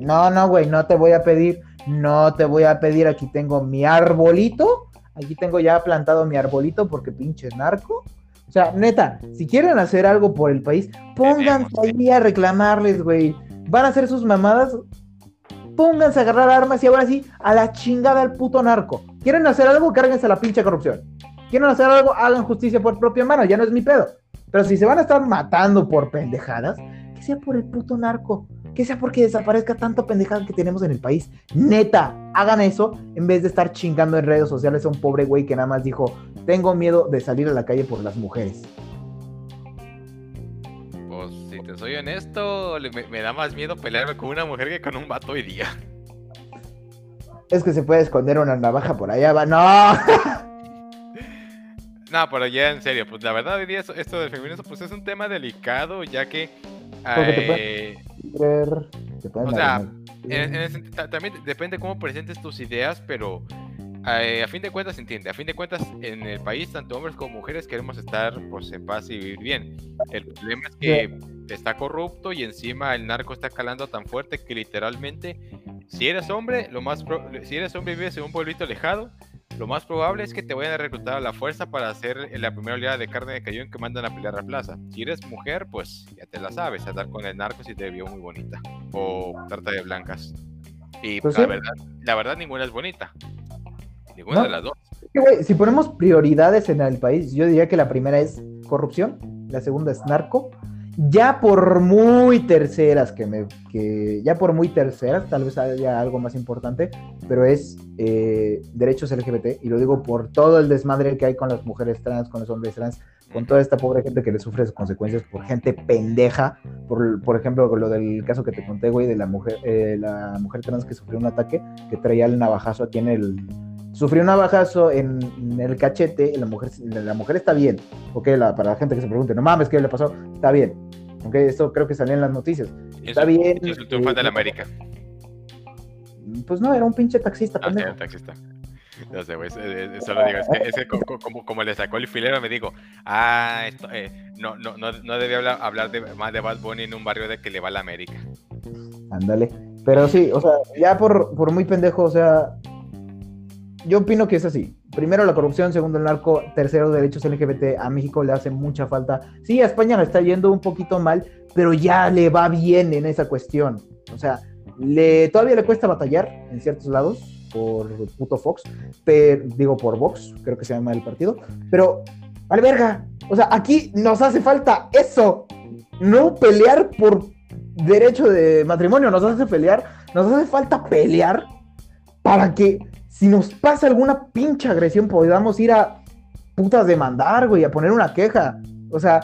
No, no, güey, no te voy a pedir. No te voy a pedir. Aquí tengo mi arbolito Aquí tengo ya plantado mi arbolito porque pinche narco. O sea, neta, si quieren hacer algo por el país, pónganse ahí a reclamarles, güey. Van a hacer sus mamadas, pónganse a agarrar armas y ahora sí, a la chingada al puto narco. ¿Quieren hacer algo? Cárguense a la pinche corrupción. ¿Quieren hacer algo? Hagan justicia por propia mano, ya no es mi pedo. Pero si se van a estar matando por pendejadas, que sea por el puto narco que sea porque desaparezca tanto pendejada que tenemos en el país. Neta, hagan eso en vez de estar chingando en redes sociales a un pobre güey que nada más dijo, tengo miedo de salir a la calle por las mujeres. Pues si te soy honesto, me, da más miedo pelearme con una mujer que con un vato hoy día. Es que se puede esconder una navaja por allá, va. No. *laughs* no, pero ya en serio, pues la verdad hoy día esto del feminismo pues es un tema delicado, ya que o sea, también depende cómo presentes tus ideas, pero eh, a fin de cuentas se entiende. A fin de cuentas, en el país, tanto hombres como mujeres queremos estar pues, en paz y vivir bien. El problema es que está corrupto y encima el narco está calando tan fuerte que literalmente, si eres hombre, lo más si eres hombre y vives en un pueblito alejado, lo más probable es que te vayan a reclutar a la fuerza para hacer la primera oleada de carne de cañón que mandan a pelear a plaza. Si eres mujer, pues ya te la sabes, andar con el narco si te vio muy bonita. O trata de blancas. Y pues la, verdad, la verdad, ninguna es bonita. Ninguna de las dos. si ponemos prioridades en el país, yo diría que la primera es corrupción, la segunda es narco ya por muy terceras que me, que ya por muy terceras, tal vez haya algo más importante, pero es eh, derechos LGBT, y lo digo por todo el desmadre que hay con las mujeres trans, con los hombres trans, con toda esta pobre gente que le sufre consecuencias por gente pendeja, por, por ejemplo, lo del caso que te conté, güey, de la mujer, eh, la mujer trans que sufrió un ataque, que traía el navajazo aquí en el, sufrió un navajazo en, el cachete, la mujer, la mujer está bien, ok, para la gente que se pregunte, no mames, ¿qué le pasó? Está bien, ok, esto creo que salió en las noticias, está bien. Es un triunfo de la América. Pues no, era un pinche taxista, ah, sí, taxista. No sé, güey, eso lo digo, es que, como, como, le sacó el filero, me digo, ah, esto, eh, no, no, no, no debía hablar, hablar de, más de Bad Bunny en un barrio de que le va a la América. Ándale. Pero sí, o sea, ya por, por muy pendejo, o sea, yo opino que es así. Primero la corrupción, segundo el narco, tercero derechos LGBT. A México le hace mucha falta. Sí, a España le está yendo un poquito mal, pero ya le va bien en esa cuestión. O sea, le, todavía le cuesta batallar en ciertos lados por puto Fox, pero, digo por Vox, creo que se llama el partido, pero alberga, o sea, aquí nos hace falta eso, no pelear por derecho de matrimonio, nos hace pelear, nos hace falta pelear para que si nos pasa alguna pinche agresión, podamos ir a putas demandar, güey, a poner una queja. O sea,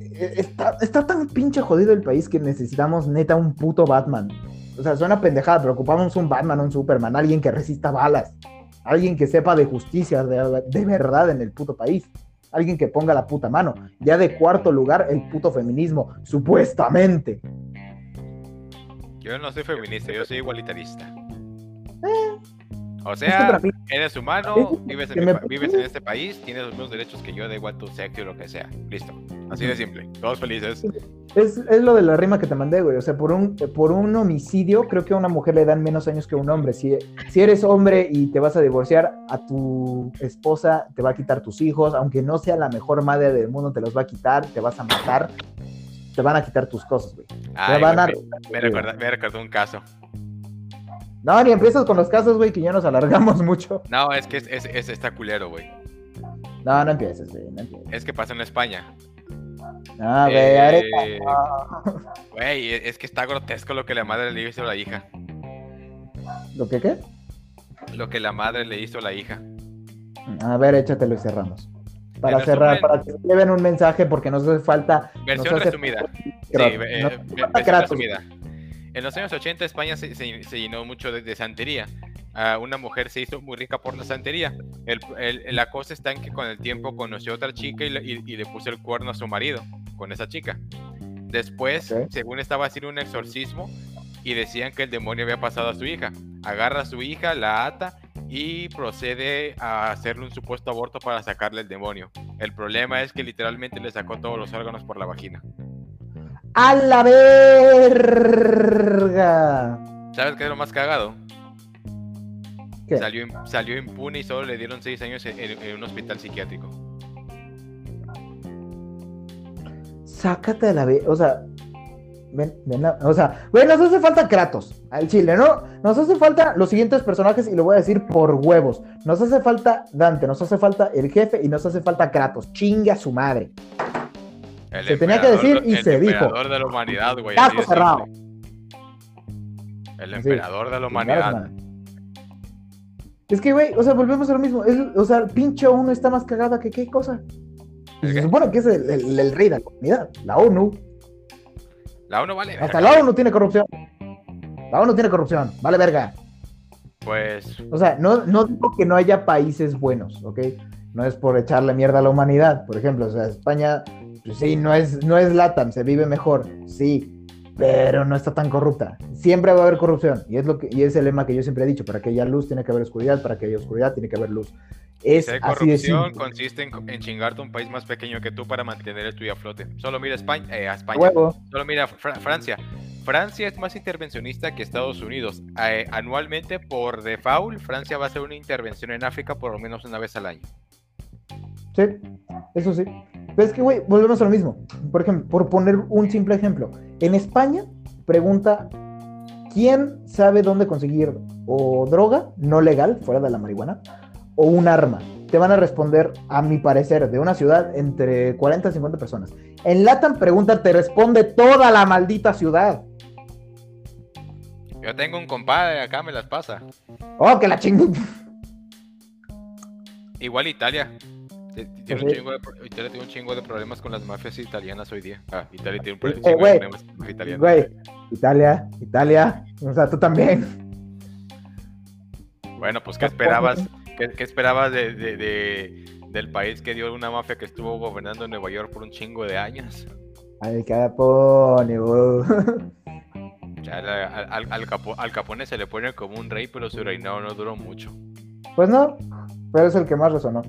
e, está, está tan pinche jodido el país que necesitamos neta un puto Batman. O sea, suena pendejada, pero ocupamos un Batman, un Superman, alguien que resista balas, alguien que sepa de justicia de, de verdad en el puto país alguien que ponga la puta mano. Ya de cuarto lugar, el puto feminismo, supuestamente. Yo no soy feminista, yo soy igualitarista. Eh, o sea, eres humano, vives en, vives en, este país, tienes los mismos derechos que yo, da igual tu sexo o lo que sea. Listo. Así de simple. Todos felices. Es, es, lo de la rima que te mandé, güey. O sea, por un, por un homicidio, creo que a una mujer le dan menos años que a un hombre. Si, si eres hombre y te vas a divorciar, a tu esposa te va a quitar tus hijos, aunque no sea la mejor madre del mundo, te los va a quitar, te vas a matar, te van a quitar tus cosas, güey. me, recordó un caso. No, ni empiezas con los casos, güey, que ya nos alargamos *laughs* mucho. No, es que es, es, está culero, güey. No, no empieces, güey. Es que pasa en España. Ah, güey, eh, Güey, es que está grotesco lo que la madre le hizo a la hija. ¿Lo que qué? Lo que la madre le hizo a la hija. A ver, échatelo y cerramos. Para cerrar, para que lleven un mensaje, porque nos hace falta. Versión resumida. Sí, eh, versión resumida. En los años 80 España se, llenó mucho de, santería. una mujer se hizo muy rica por la santería. la cosa está en que con el tiempo conoció a otra chica y le, puso el cuerno a su marido con esa chica. Después, según estaba haciendo un exorcismo y decían que el demonio había pasado a su hija. Agarra a su hija, la ata y procede a hacerle un supuesto aborto para sacarle el demonio. El problema es que literalmente le sacó todos los órganos por la vagina. ¡A la verga! ¿Sabes qué es lo más cagado? Salió, salió impune y solo le dieron seis años en, un hospital psiquiátrico. Sácate a la verga. O sea, ven, ven o sea, güey, nos hace falta Kratos al chile, ¿no? Nos hace falta los siguientes personajes y lo voy a decir por huevos. Nos hace falta Dante, nos hace falta el jefe y nos hace falta Kratos. Chinga su madre se tenía que decir y se dijo. El emperador de la humanidad, güey. cerrado. El emperador de la humanidad. Es que, güey, o sea, volvemos a lo mismo. o sea, pinche ONU está más cagada que qué cosa. Se supone que es el, rey de la comunidad, la ONU. La ONU vale. Hasta la ONU tiene corrupción. La ONU tiene corrupción, vale verga. Pues. O sea, no, no digo que no haya países buenos, ¿ok? No es por echarle mierda a la humanidad. Por ejemplo, o sea, España pues sí, no es, no es Latam, se vive mejor, sí, pero no está tan corrupta. Siempre va a haber corrupción, y es, lo que, y es el lema que yo siempre he dicho, para que haya luz tiene que haber oscuridad, para que haya oscuridad tiene que haber luz. Es si corrupción consiste en, chingarte un país más pequeño que tú para mantener el tuyo a flote. Solo mira España, eh, a España. Solo mira Francia. Francia es más intervencionista que Estados Unidos. Eh, anualmente, por default, Francia va a hacer una intervención en África por lo menos una vez al año. Sí, eso sí. Pero es que, güey, volvemos a lo mismo. Por ejemplo, por poner un simple ejemplo. En España, pregunta, ¿quién sabe dónde conseguir o droga no legal, fuera de la marihuana, o un arma? te van a responder, a mi parecer, de una ciudad entre 40 y 50 personas. En Latam Pregunta te responde toda la maldita ciudad. Yo tengo un compadre, acá me las pasa. Oh, que la chingada. Igual Italia. Tiene un, chingo de, Italia tiene un chingo de problemas con las mafias italianas hoy día. Ah, Italia tiene un, pro- Eh, problemas con las italianas. Güey, Italia, Italia. O sea, tú también. Bueno, pues ¿qué esperabas? ¿Qué, qué esperabas de, de- de- del país que dio una mafia que estuvo gobernando en Nueva York por un chingo de años? Al Capone, güey. Ya la- al, al- al Capo- al Capone se le pone como un rey, pero su reinado no duró mucho. Pues no, pero es el que más resonó.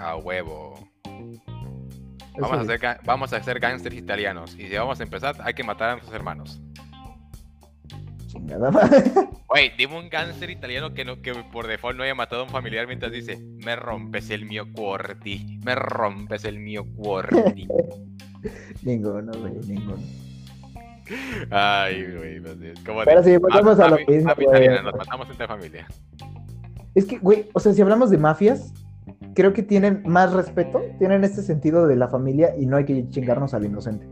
A huevo. Vamos a, hacer, vamos a hacer gángsters italianos. Y si vamos a empezar, hay que matar a nuestros hermanos. Chingada madre. *laughs* Güey, dime un gángster italiano que, no, que por default no haya matado a un familiar mientras dice, me rompes el mio cuorti, me rompes el mio cuorti. *laughs* Ninguno, güey, ninguno. Ay, güey, no sé, Pero sí, volvemos a lo mafia- mismo, mafia güey. italiana, nos matamos entre familia. Es que, güey, o sea, si hablamos de mafias, creo que tienen más respeto, tienen este sentido de la familia y no hay que chingarnos al inocente.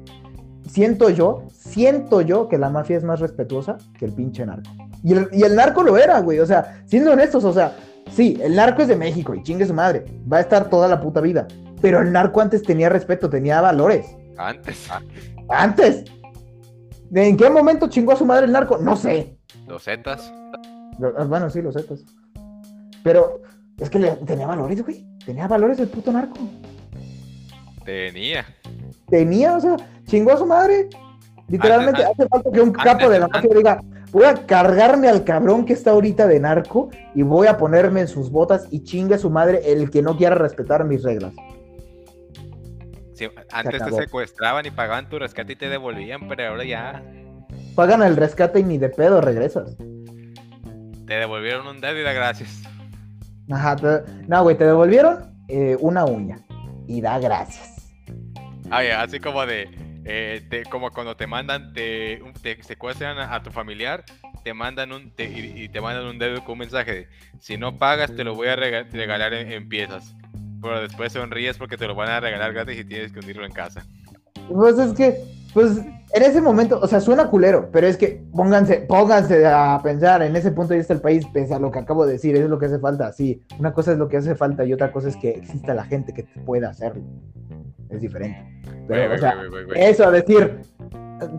Siento yo, siento yo que la mafia es más respetuosa que el pinche narco. Y el, y el narco lo era, güey, o sea, siendo honestos, o sea, sí, el narco es de México y chingue su madre, va a estar toda la puta vida. Pero el narco antes tenía respeto, tenía valores. Antes, Antes. ¿En qué momento chingó a su madre el narco? No sé. los Zetas. Ah, Bueno, sí, lo sé, pues. Pero es que le- tenía valores, güey. Tenía valores el puto narco. Tenía. Tenía, o sea, chingó a su madre. Literalmente Antes- hace falta que un antes- capo de la mafia diga, voy a cargarme al cabrón que está ahorita de narco y voy a ponerme en sus botas y chingue a su madre el que no quiera respetar mis reglas. Sí, antes te secuestraban y pagaban tu rescate y te devolvían, pero ahora ya Pagan el rescate y ni de pedo regresas. te devolvieron un dedo y da gracias. Ajá, te- no, güey, te devolvieron eh, una uña y da gracias. Ay, así como de, eh, te- como cuando te mandan, te, te secuestran a, a tu familiar, te mandan un, te- y, y te mandan un dedo con un mensaje de, si no pagas te lo voy a rega- regalar en, en piezas. Pero después sonríes porque te lo van a regalar gratis y tienes que hundirlo en casa. Pues es que, pues en ese momento, o sea, suena culero, pero es que pónganse, pónganse a pensar, en ese punto ya está el país, pese a lo que acabo de decir, es lo que hace falta, sí, una cosa es lo que hace falta y otra cosa es que exista la gente que pueda hacerlo, es diferente. Pero, o sea, eso a decir,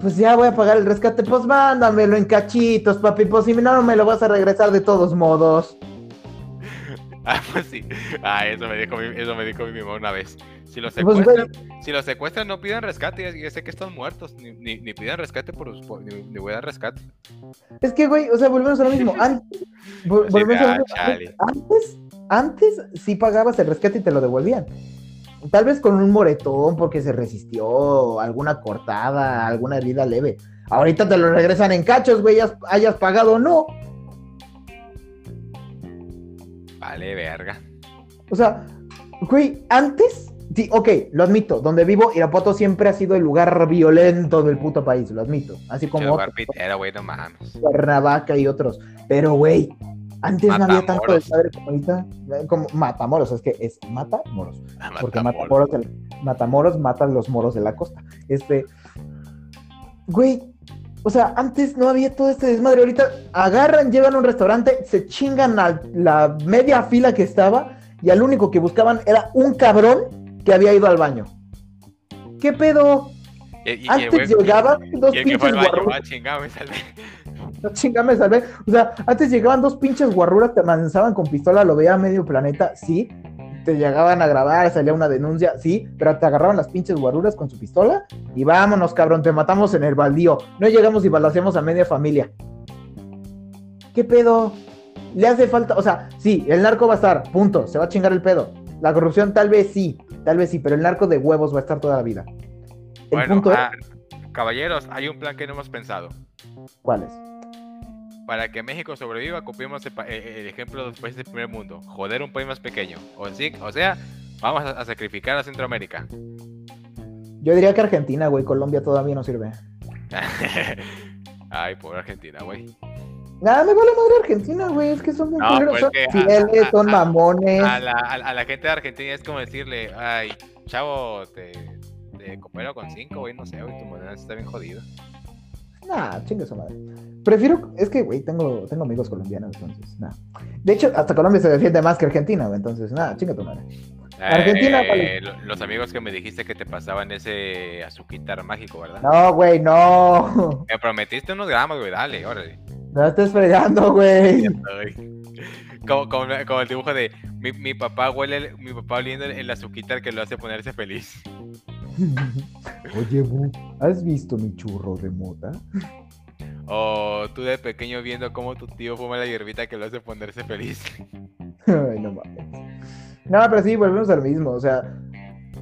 pues ya voy a pagar el rescate, pues mándamelo en cachitos, papi, pues si no, no me lo vas a regresar de todos modos. *laughs* Ah, pues sí. Ah, eso me dijo mi, eso me dijo mi mamá una vez. Si los Pues, secuestran, si los secuestran no pidan rescate, ya, sé que están muertos, ni, ni, ni pidan rescate por, ni, ni voy a dar rescate. Es que, güey, o sea, volvemos a lo mismo. *laughs* Antes, vol- Así volvemos de, a lo ah, mismo. Antes, antes sí pagabas el rescate y te lo devolvían. Tal vez con un moretón porque se resistió, alguna cortada, alguna herida leve. Ahorita te lo regresan en cachos, güey, hayas pagado o no. Vale, verga. O sea, güey, antes, sí, ok, lo admito, donde vivo, Irapuato siempre ha sido el lugar violento del puto país, lo admito. Así como lugar otros, pitero, güey, no mames. Cuernavaca y otros. Pero, güey, antes no había tanto Matamoros. desmadre como ahorita. eh, Como Matamoros, es que es Matamoros. Ah, Porque Matamoros. Matamoros, Matamoros matan los moros de la costa. Este, güey, o sea, antes no había todo este desmadre. Ahorita agarran, llevan a un restaurante, se chingan a la media fila que estaba y al único que buscaban era un cabrón que había ido al baño. ¿Qué pedo? Y- y- Antes llegaban dos pinches baño, guarruras. ah. *laughs* No chingame, salvé. O sea, antes llegaban dos pinches guarruras, te amenazaban con pistola, lo veía medio planeta, sí. Te llegaban a grabar, salía una denuncia, sí, pero te agarraban las pinches guarruras con su pistola y vámonos, cabrón, te matamos en el baldío. No llegamos y balaseamos a media familia. ¿Qué pedo? Le hace falta, o sea, sí, el narco va a estar, punto, se va a chingar el pedo. La corrupción tal vez sí, tal vez sí, pero el narco de huevos va a estar toda la vida. El Bueno, punto ah, caballeros, hay un plan que no hemos pensado. es, ¿cuál es? Para que México sobreviva, copiemos el, eh, el ejemplo de los países del primer mundo. Joder un país más pequeño. O, sí- o sea, vamos a, a sacrificar a Centroamérica. Yo diría que Argentina, güey, Colombia todavía no sirve. *laughs* Ay, pobre Argentina, güey. Nada, me vale madre Argentina, güey. Es que son, No, culeros, pues son que fieles, a- son mamones. A la, a, la gente de Argentina es como decirle, ay, chavo, te, te coopero con cinco, güey, no sé, güey, tu moneda está bien jodida. Nah, chingue su madre. Prefiero, es que, güey, tengo, tengo amigos colombianos, entonces, nada. De hecho, hasta Colombia se defiende más que Argentina, güey, entonces, nada, chinga tu madre. Argentina, Eh, los amigos que me dijiste que te pasaban ese azuquitar mágico, ¿verdad? No, güey, no. Me prometiste unos gramos, güey, dale, órale. No estés fregando, güey. Como, como, como el dibujo de mi, mi papá huele, el- mi papá oliendo el, azuquitar que lo hace ponerse feliz. *laughs* Oye, Bu, ¿has visto mi churro de mota? O tú de pequeño viendo cómo tu tío fuma la hierbita que lo hace ponerse feliz. *laughs* Ay, no mames. No, pero sí, volvemos al mismo. O sea,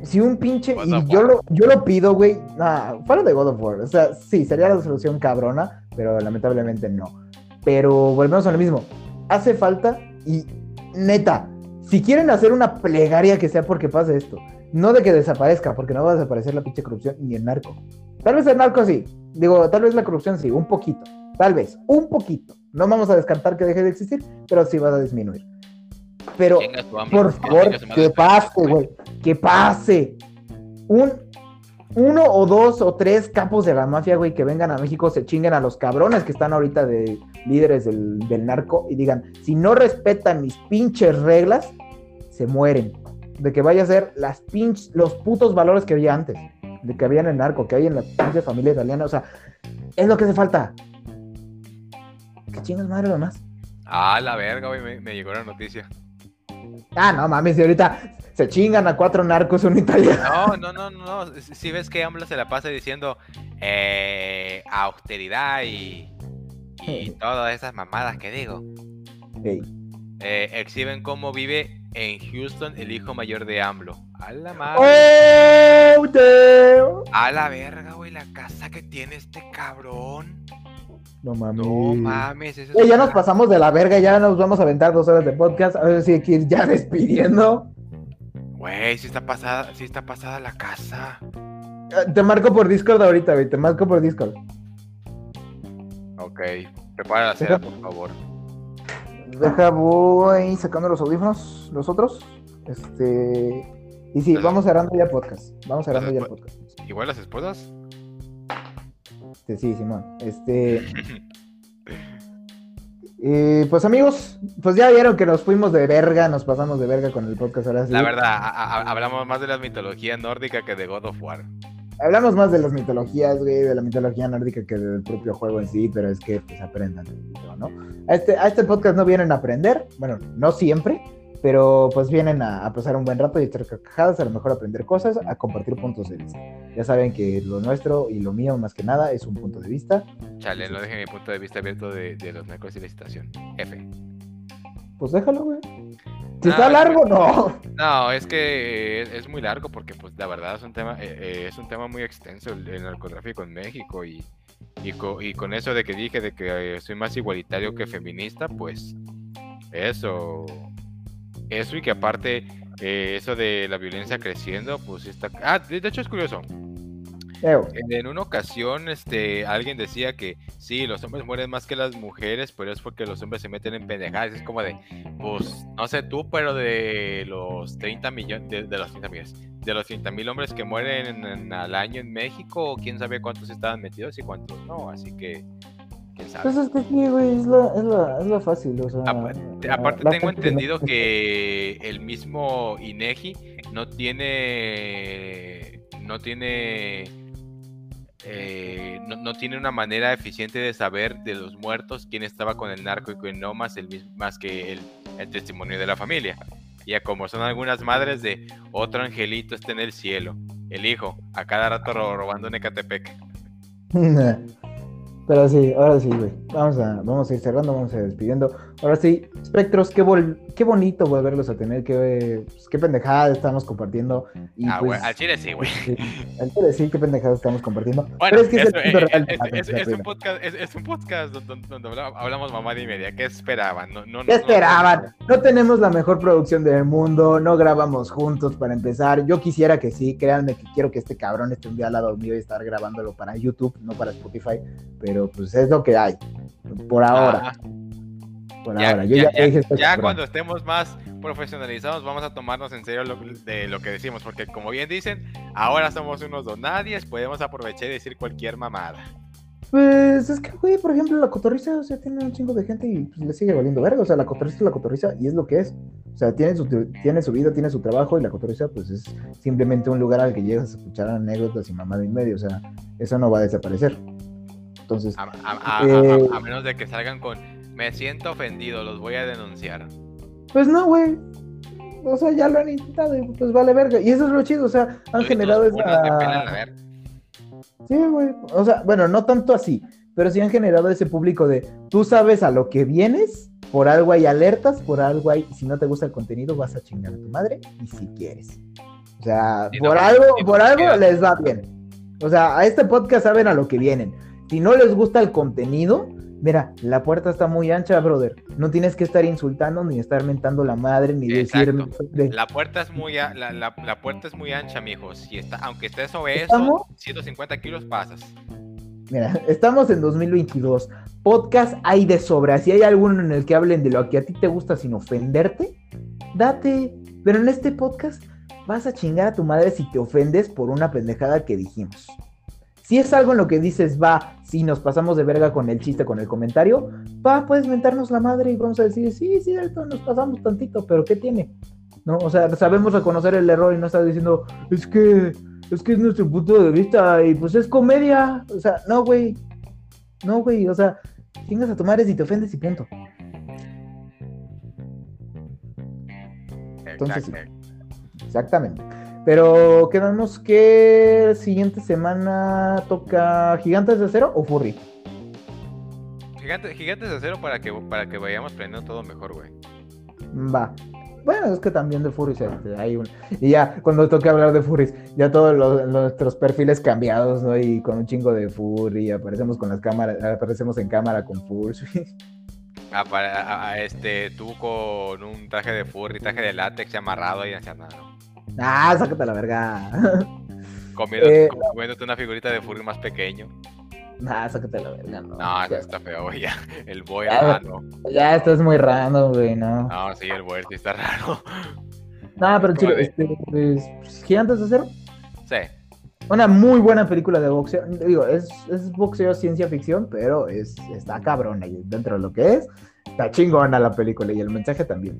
si un pinche. Y lo, yo lo pido, güey. Nah, fuera de God of War. O sea, sí, sería la solución cabrona, pero lamentablemente no. Pero volvemos al mismo. Hace falta y neta, si quieren hacer una plegaria que sea porque pase esto, no de que desaparezca, porque no va a desaparecer la pinche corrupción ni el narco. Tal vez el narco sí. Digo, tal vez la corrupción sí, un poquito. Tal vez, un poquito. No vamos a descartar que deje de existir, pero sí va a disminuir. Pero por favor, que pase, güey. Que pase. Un, uno o dos o tres capos de la mafia, güey, que vengan a México, se chinguen a los cabrones que están ahorita de líderes del, del narco y digan, si no respetan mis pinches reglas, se mueren. De que vaya a ser las pinches, los putos valores que había antes. De que había en el narco, que hay en la pinche familia italiana. O sea, es lo que hace falta. Que chingas madre lo más. Ah, la verga, güey, me, me llegó la noticia. Ah, no mames, y ahorita se chingan a cuatro narcos un italiano. No, no, no, no. Si ves que AMLO se la pasa diciendo eh, austeridad y, y todas esas mamadas que digo, eh, exhiben cómo vive en Houston el hijo mayor de AMLO. A la madre. ¡Oh, damn! A la verga, güey, la casa que tiene este cabrón. No mames. No mames, eso ya nos pasamos de la verga, ya nos vamos a aventar dos horas de podcast. A ver si hay que ir ya *laughs* despidiendo. Güey, sí está pasada, sí está pasada la casa. Eh, Te marco por Discord ahorita, güey. Te marco por Discord. Ok, prepara la cena, por favor. Deja, voy sacando los audífonos, los otros. Este. Y sí, vamos cerrando ya podcast. Vamos cerrando ya el Dale, podcast. Igual las esposas. Este, sí, Simón. Este. *laughs* eh, pues amigos, pues ya vieron que nos fuimos de verga, nos pasamos de verga con el podcast ahora sí. La verdad, a- a- hablamos más de la mitología nórdica que de God of War. Hablamos más de las mitologías, güey, de la mitología nórdica que del propio juego en sí, pero es que pues aprendan, ¿no? A este, a este podcast no vienen a aprender, bueno, no siempre, pero pues vienen a, a pasar un buen rato y echar carcajadas, a lo mejor aprender cosas, a compartir puntos de vista. Ya saben que lo nuestro y lo mío más que nada es un punto de vista. Chale, no dejen mi punto de vista abierto de, de los narcos y la licitación. F. Pues déjalo, güey. Si está es largo, no. No, es que es, es muy largo porque, pues, la verdad es un tema, eh, eh, es un tema muy extenso el, el narcotráfico en México y, y, co- y con eso de que dije de que eh, soy más igualitario que feminista, pues, eso, eso y que aparte eh, eso de la violencia creciendo, pues está. Ah, de, hecho es curioso. En, en una ocasión, este, alguien decía que sí, los hombres mueren más que las mujeres, pero es porque los hombres se meten en pendejadas. Es como de, pues, no sé tú, pero de los 30 millones, de, de los 30 millones, de los 30 mil hombres que mueren en- en- al año en México, quién sabe cuántos estaban metidos y cuántos no, así que, quién sabe. Pues es que sí, güey, es la, es la, es la fácil, o sea. Aparte, la- aparte la tengo entendido que el mismo INEGI no tiene no tiene eh, no, no tiene una manera eficiente de saber de los muertos quién estaba con el narco y quién no más el más que el, el testimonio de la familia. Ya como son algunas madres de otro angelito está en el cielo, el hijo, a cada rato ro- robando en Ecatepec. *laughs* *laughs* Pero sí, ahora sí, güey. Vamos a, vamos a ir cerrando, vamos a ir despidiendo. Ahora sí, Spectros, qué, vol- qué bonito volverlos a tener, qué, pues, qué pendejada estamos compartiendo. Y Ah, pues, al chile sí, güey. *laughs* sí, al chile sí, qué pendejada estamos compartiendo. Bueno, Pero es que es el eh, real de la es, es- es un podcast, es, un podcast donde, donde habla- hablamos mamá y media. ¿Qué esperaban? No, no, ¿Qué no- esperaban? No tenemos la mejor producción del mundo, no grabamos juntos para empezar. Yo quisiera que sí, créanme que quiero que este cabrón esté un día al lado mío y estar grabándolo para YouTube, no para Spotify, pero pues es lo que hay. Por ahora. Ajá. Por Ya, ahora. Yo ya- ya, dije cuando estemos más profesionalizados vamos a tomarnos en serio lo, de lo que decimos, porque como bien dicen, ahora somos unos donadies, podemos aprovechar y decir cualquier mamada. Pues es que, güey, por ejemplo, la cotorriza, o sea, tiene un chingo de gente y pues, le sigue valiendo verga. O sea, la cotorriza es la cotorriza y es lo que es. O sea, tiene su, tiene su vida, tiene su trabajo y la cotorriza, pues es simplemente un lugar al que llegas a escuchar anécdotas y mamada y medio. O sea, eso no va a desaparecer. Entonces, A, a- a- a- Eh. a menos de que salgan con, me siento ofendido, los voy a denunciar. pues no, güey. O sea, ya lo han intentado y pues vale verga. Y eso es lo chido, o sea, han generado esa. Sí, güey. O sea, bueno, no tanto así, pero sí han generado ese público de tú sabes a lo que vienes, por algo hay alertas, por algo hay, si no te gusta el contenido, vas a chingar a tu madre y si quieres. O sea, por algo, por algo les va bien. O sea, a este podcast saben a lo que vienen. Si no les gusta el contenido, mira, la puerta está muy ancha, brother. No tienes que estar insultando, ni estar mentando la madre, ni decir. Exacto. de- La puerta es muy a- la, la- la puerta es muy ancha, mijo. Si está, aunque estés obeso, ¿Estamos? 150 kilos pasas. Mira, estamos en 2022. Podcast hay de sobra. Si hay alguno en el que hablen de lo que a ti te gusta sin ofenderte, date. Pero en este podcast vas a chingar a tu madre si te ofendes por una pendejada que dijimos. Si es algo en lo que dices, va, si nos pasamos de verga con el chiste, con el comentario, va, puedes mentarnos la madre y vamos a decir, sí, sí, cierto, nos pasamos tantito, pero ¿qué tiene? ¿No? O sea, sabemos reconocer el error y no estar diciendo, es que, es que es nuestro punto de vista y pues es comedia. O sea, no, güey. No, güey, o sea, chingas a tu madre si te ofendes y punto. Entonces, sí. Exacto. Exactamente. Pero quedamos que siguiente semana toca Gigantes de Acero o Furry. Gigante- gigantes de acero para que, para que vayamos aprendiendo todo mejor, güey. Va. Bueno, es que también de Furries este, hay un... Y ya, cuando toque hablar de Furries, ya todos los- nuestros perfiles cambiados, ¿no? Y con un chingo de Furry, aparecemos con las cámaras, aparecemos en cámara con Furries. *laughs* Ah, a- a- este, tú con un traje de furry, traje de látex amarrado y hacia nada, ¿no? Ah, sácate la verga. *laughs* Comiendo, Eh, comiéndote una figurita de furry más pequeño. ah, sácate la verga, no. No, eso está feo. Ya. *laughs* El boy, Ya, ah, no. ya, esto es muy random, güey, no. No, sí, el boy sí está *laughs* raro. No, pero ¿cómo chido, este, pues, Gigantes de Acero. Sí. Una muy buena película de boxeo. Digo, es, es boxeo ciencia ficción, pero es, está cabrona. Y dentro de lo que es, está chingona la película y el mensaje también.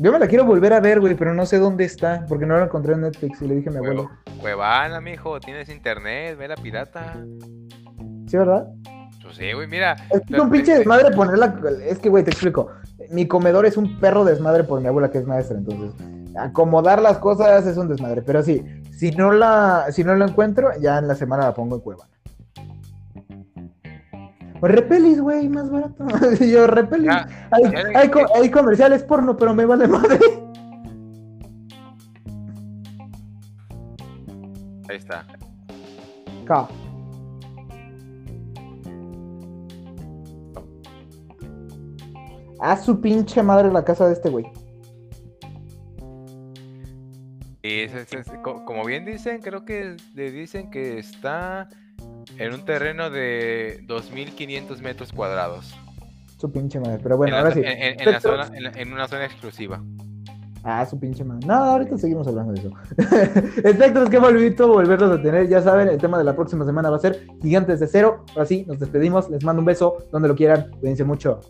Yo me la quiero volver a ver, güey, pero no sé dónde está, porque no la encontré en Netflix y le dije a mi abuelo. Cuevana, mijo, tienes internet, ve la pirata. ¿Sí, verdad? Pues sí, güey, mira. Es que un pinche desmadre ponerla. Es que, güey, te explico. Mi comedor es un perro desmadre por mi abuela que es maestra, entonces acomodar las cosas es un desmadre. Pero sí, si no la, si no la encuentro, ya en la semana la pongo en Cuevana. O Repelis, güey, más barato. *laughs* Yo, Repelis. Ya, hay, hay co- hay comerciales porno, pero me vale madre. Ahí está. Ca. A su pinche madre la casa de este güey. Y es- es- es- co- como bien dicen, creo que le dicen que está en un terreno de 2.500 metros cuadrados. Su pinche madre. Pero bueno, en, la, ahora sí. en- la zona, en, la- una zona exclusiva. Ah, su pinche madre. No, ahorita seguimos hablando de eso. *laughs* Espectros que bonito volverlos a tener. Ya saben, el tema de la próxima semana va a ser Gigantes de Cero. Ahora sí, nos despedimos. Les mando un beso donde lo quieran. Cuídense mucho.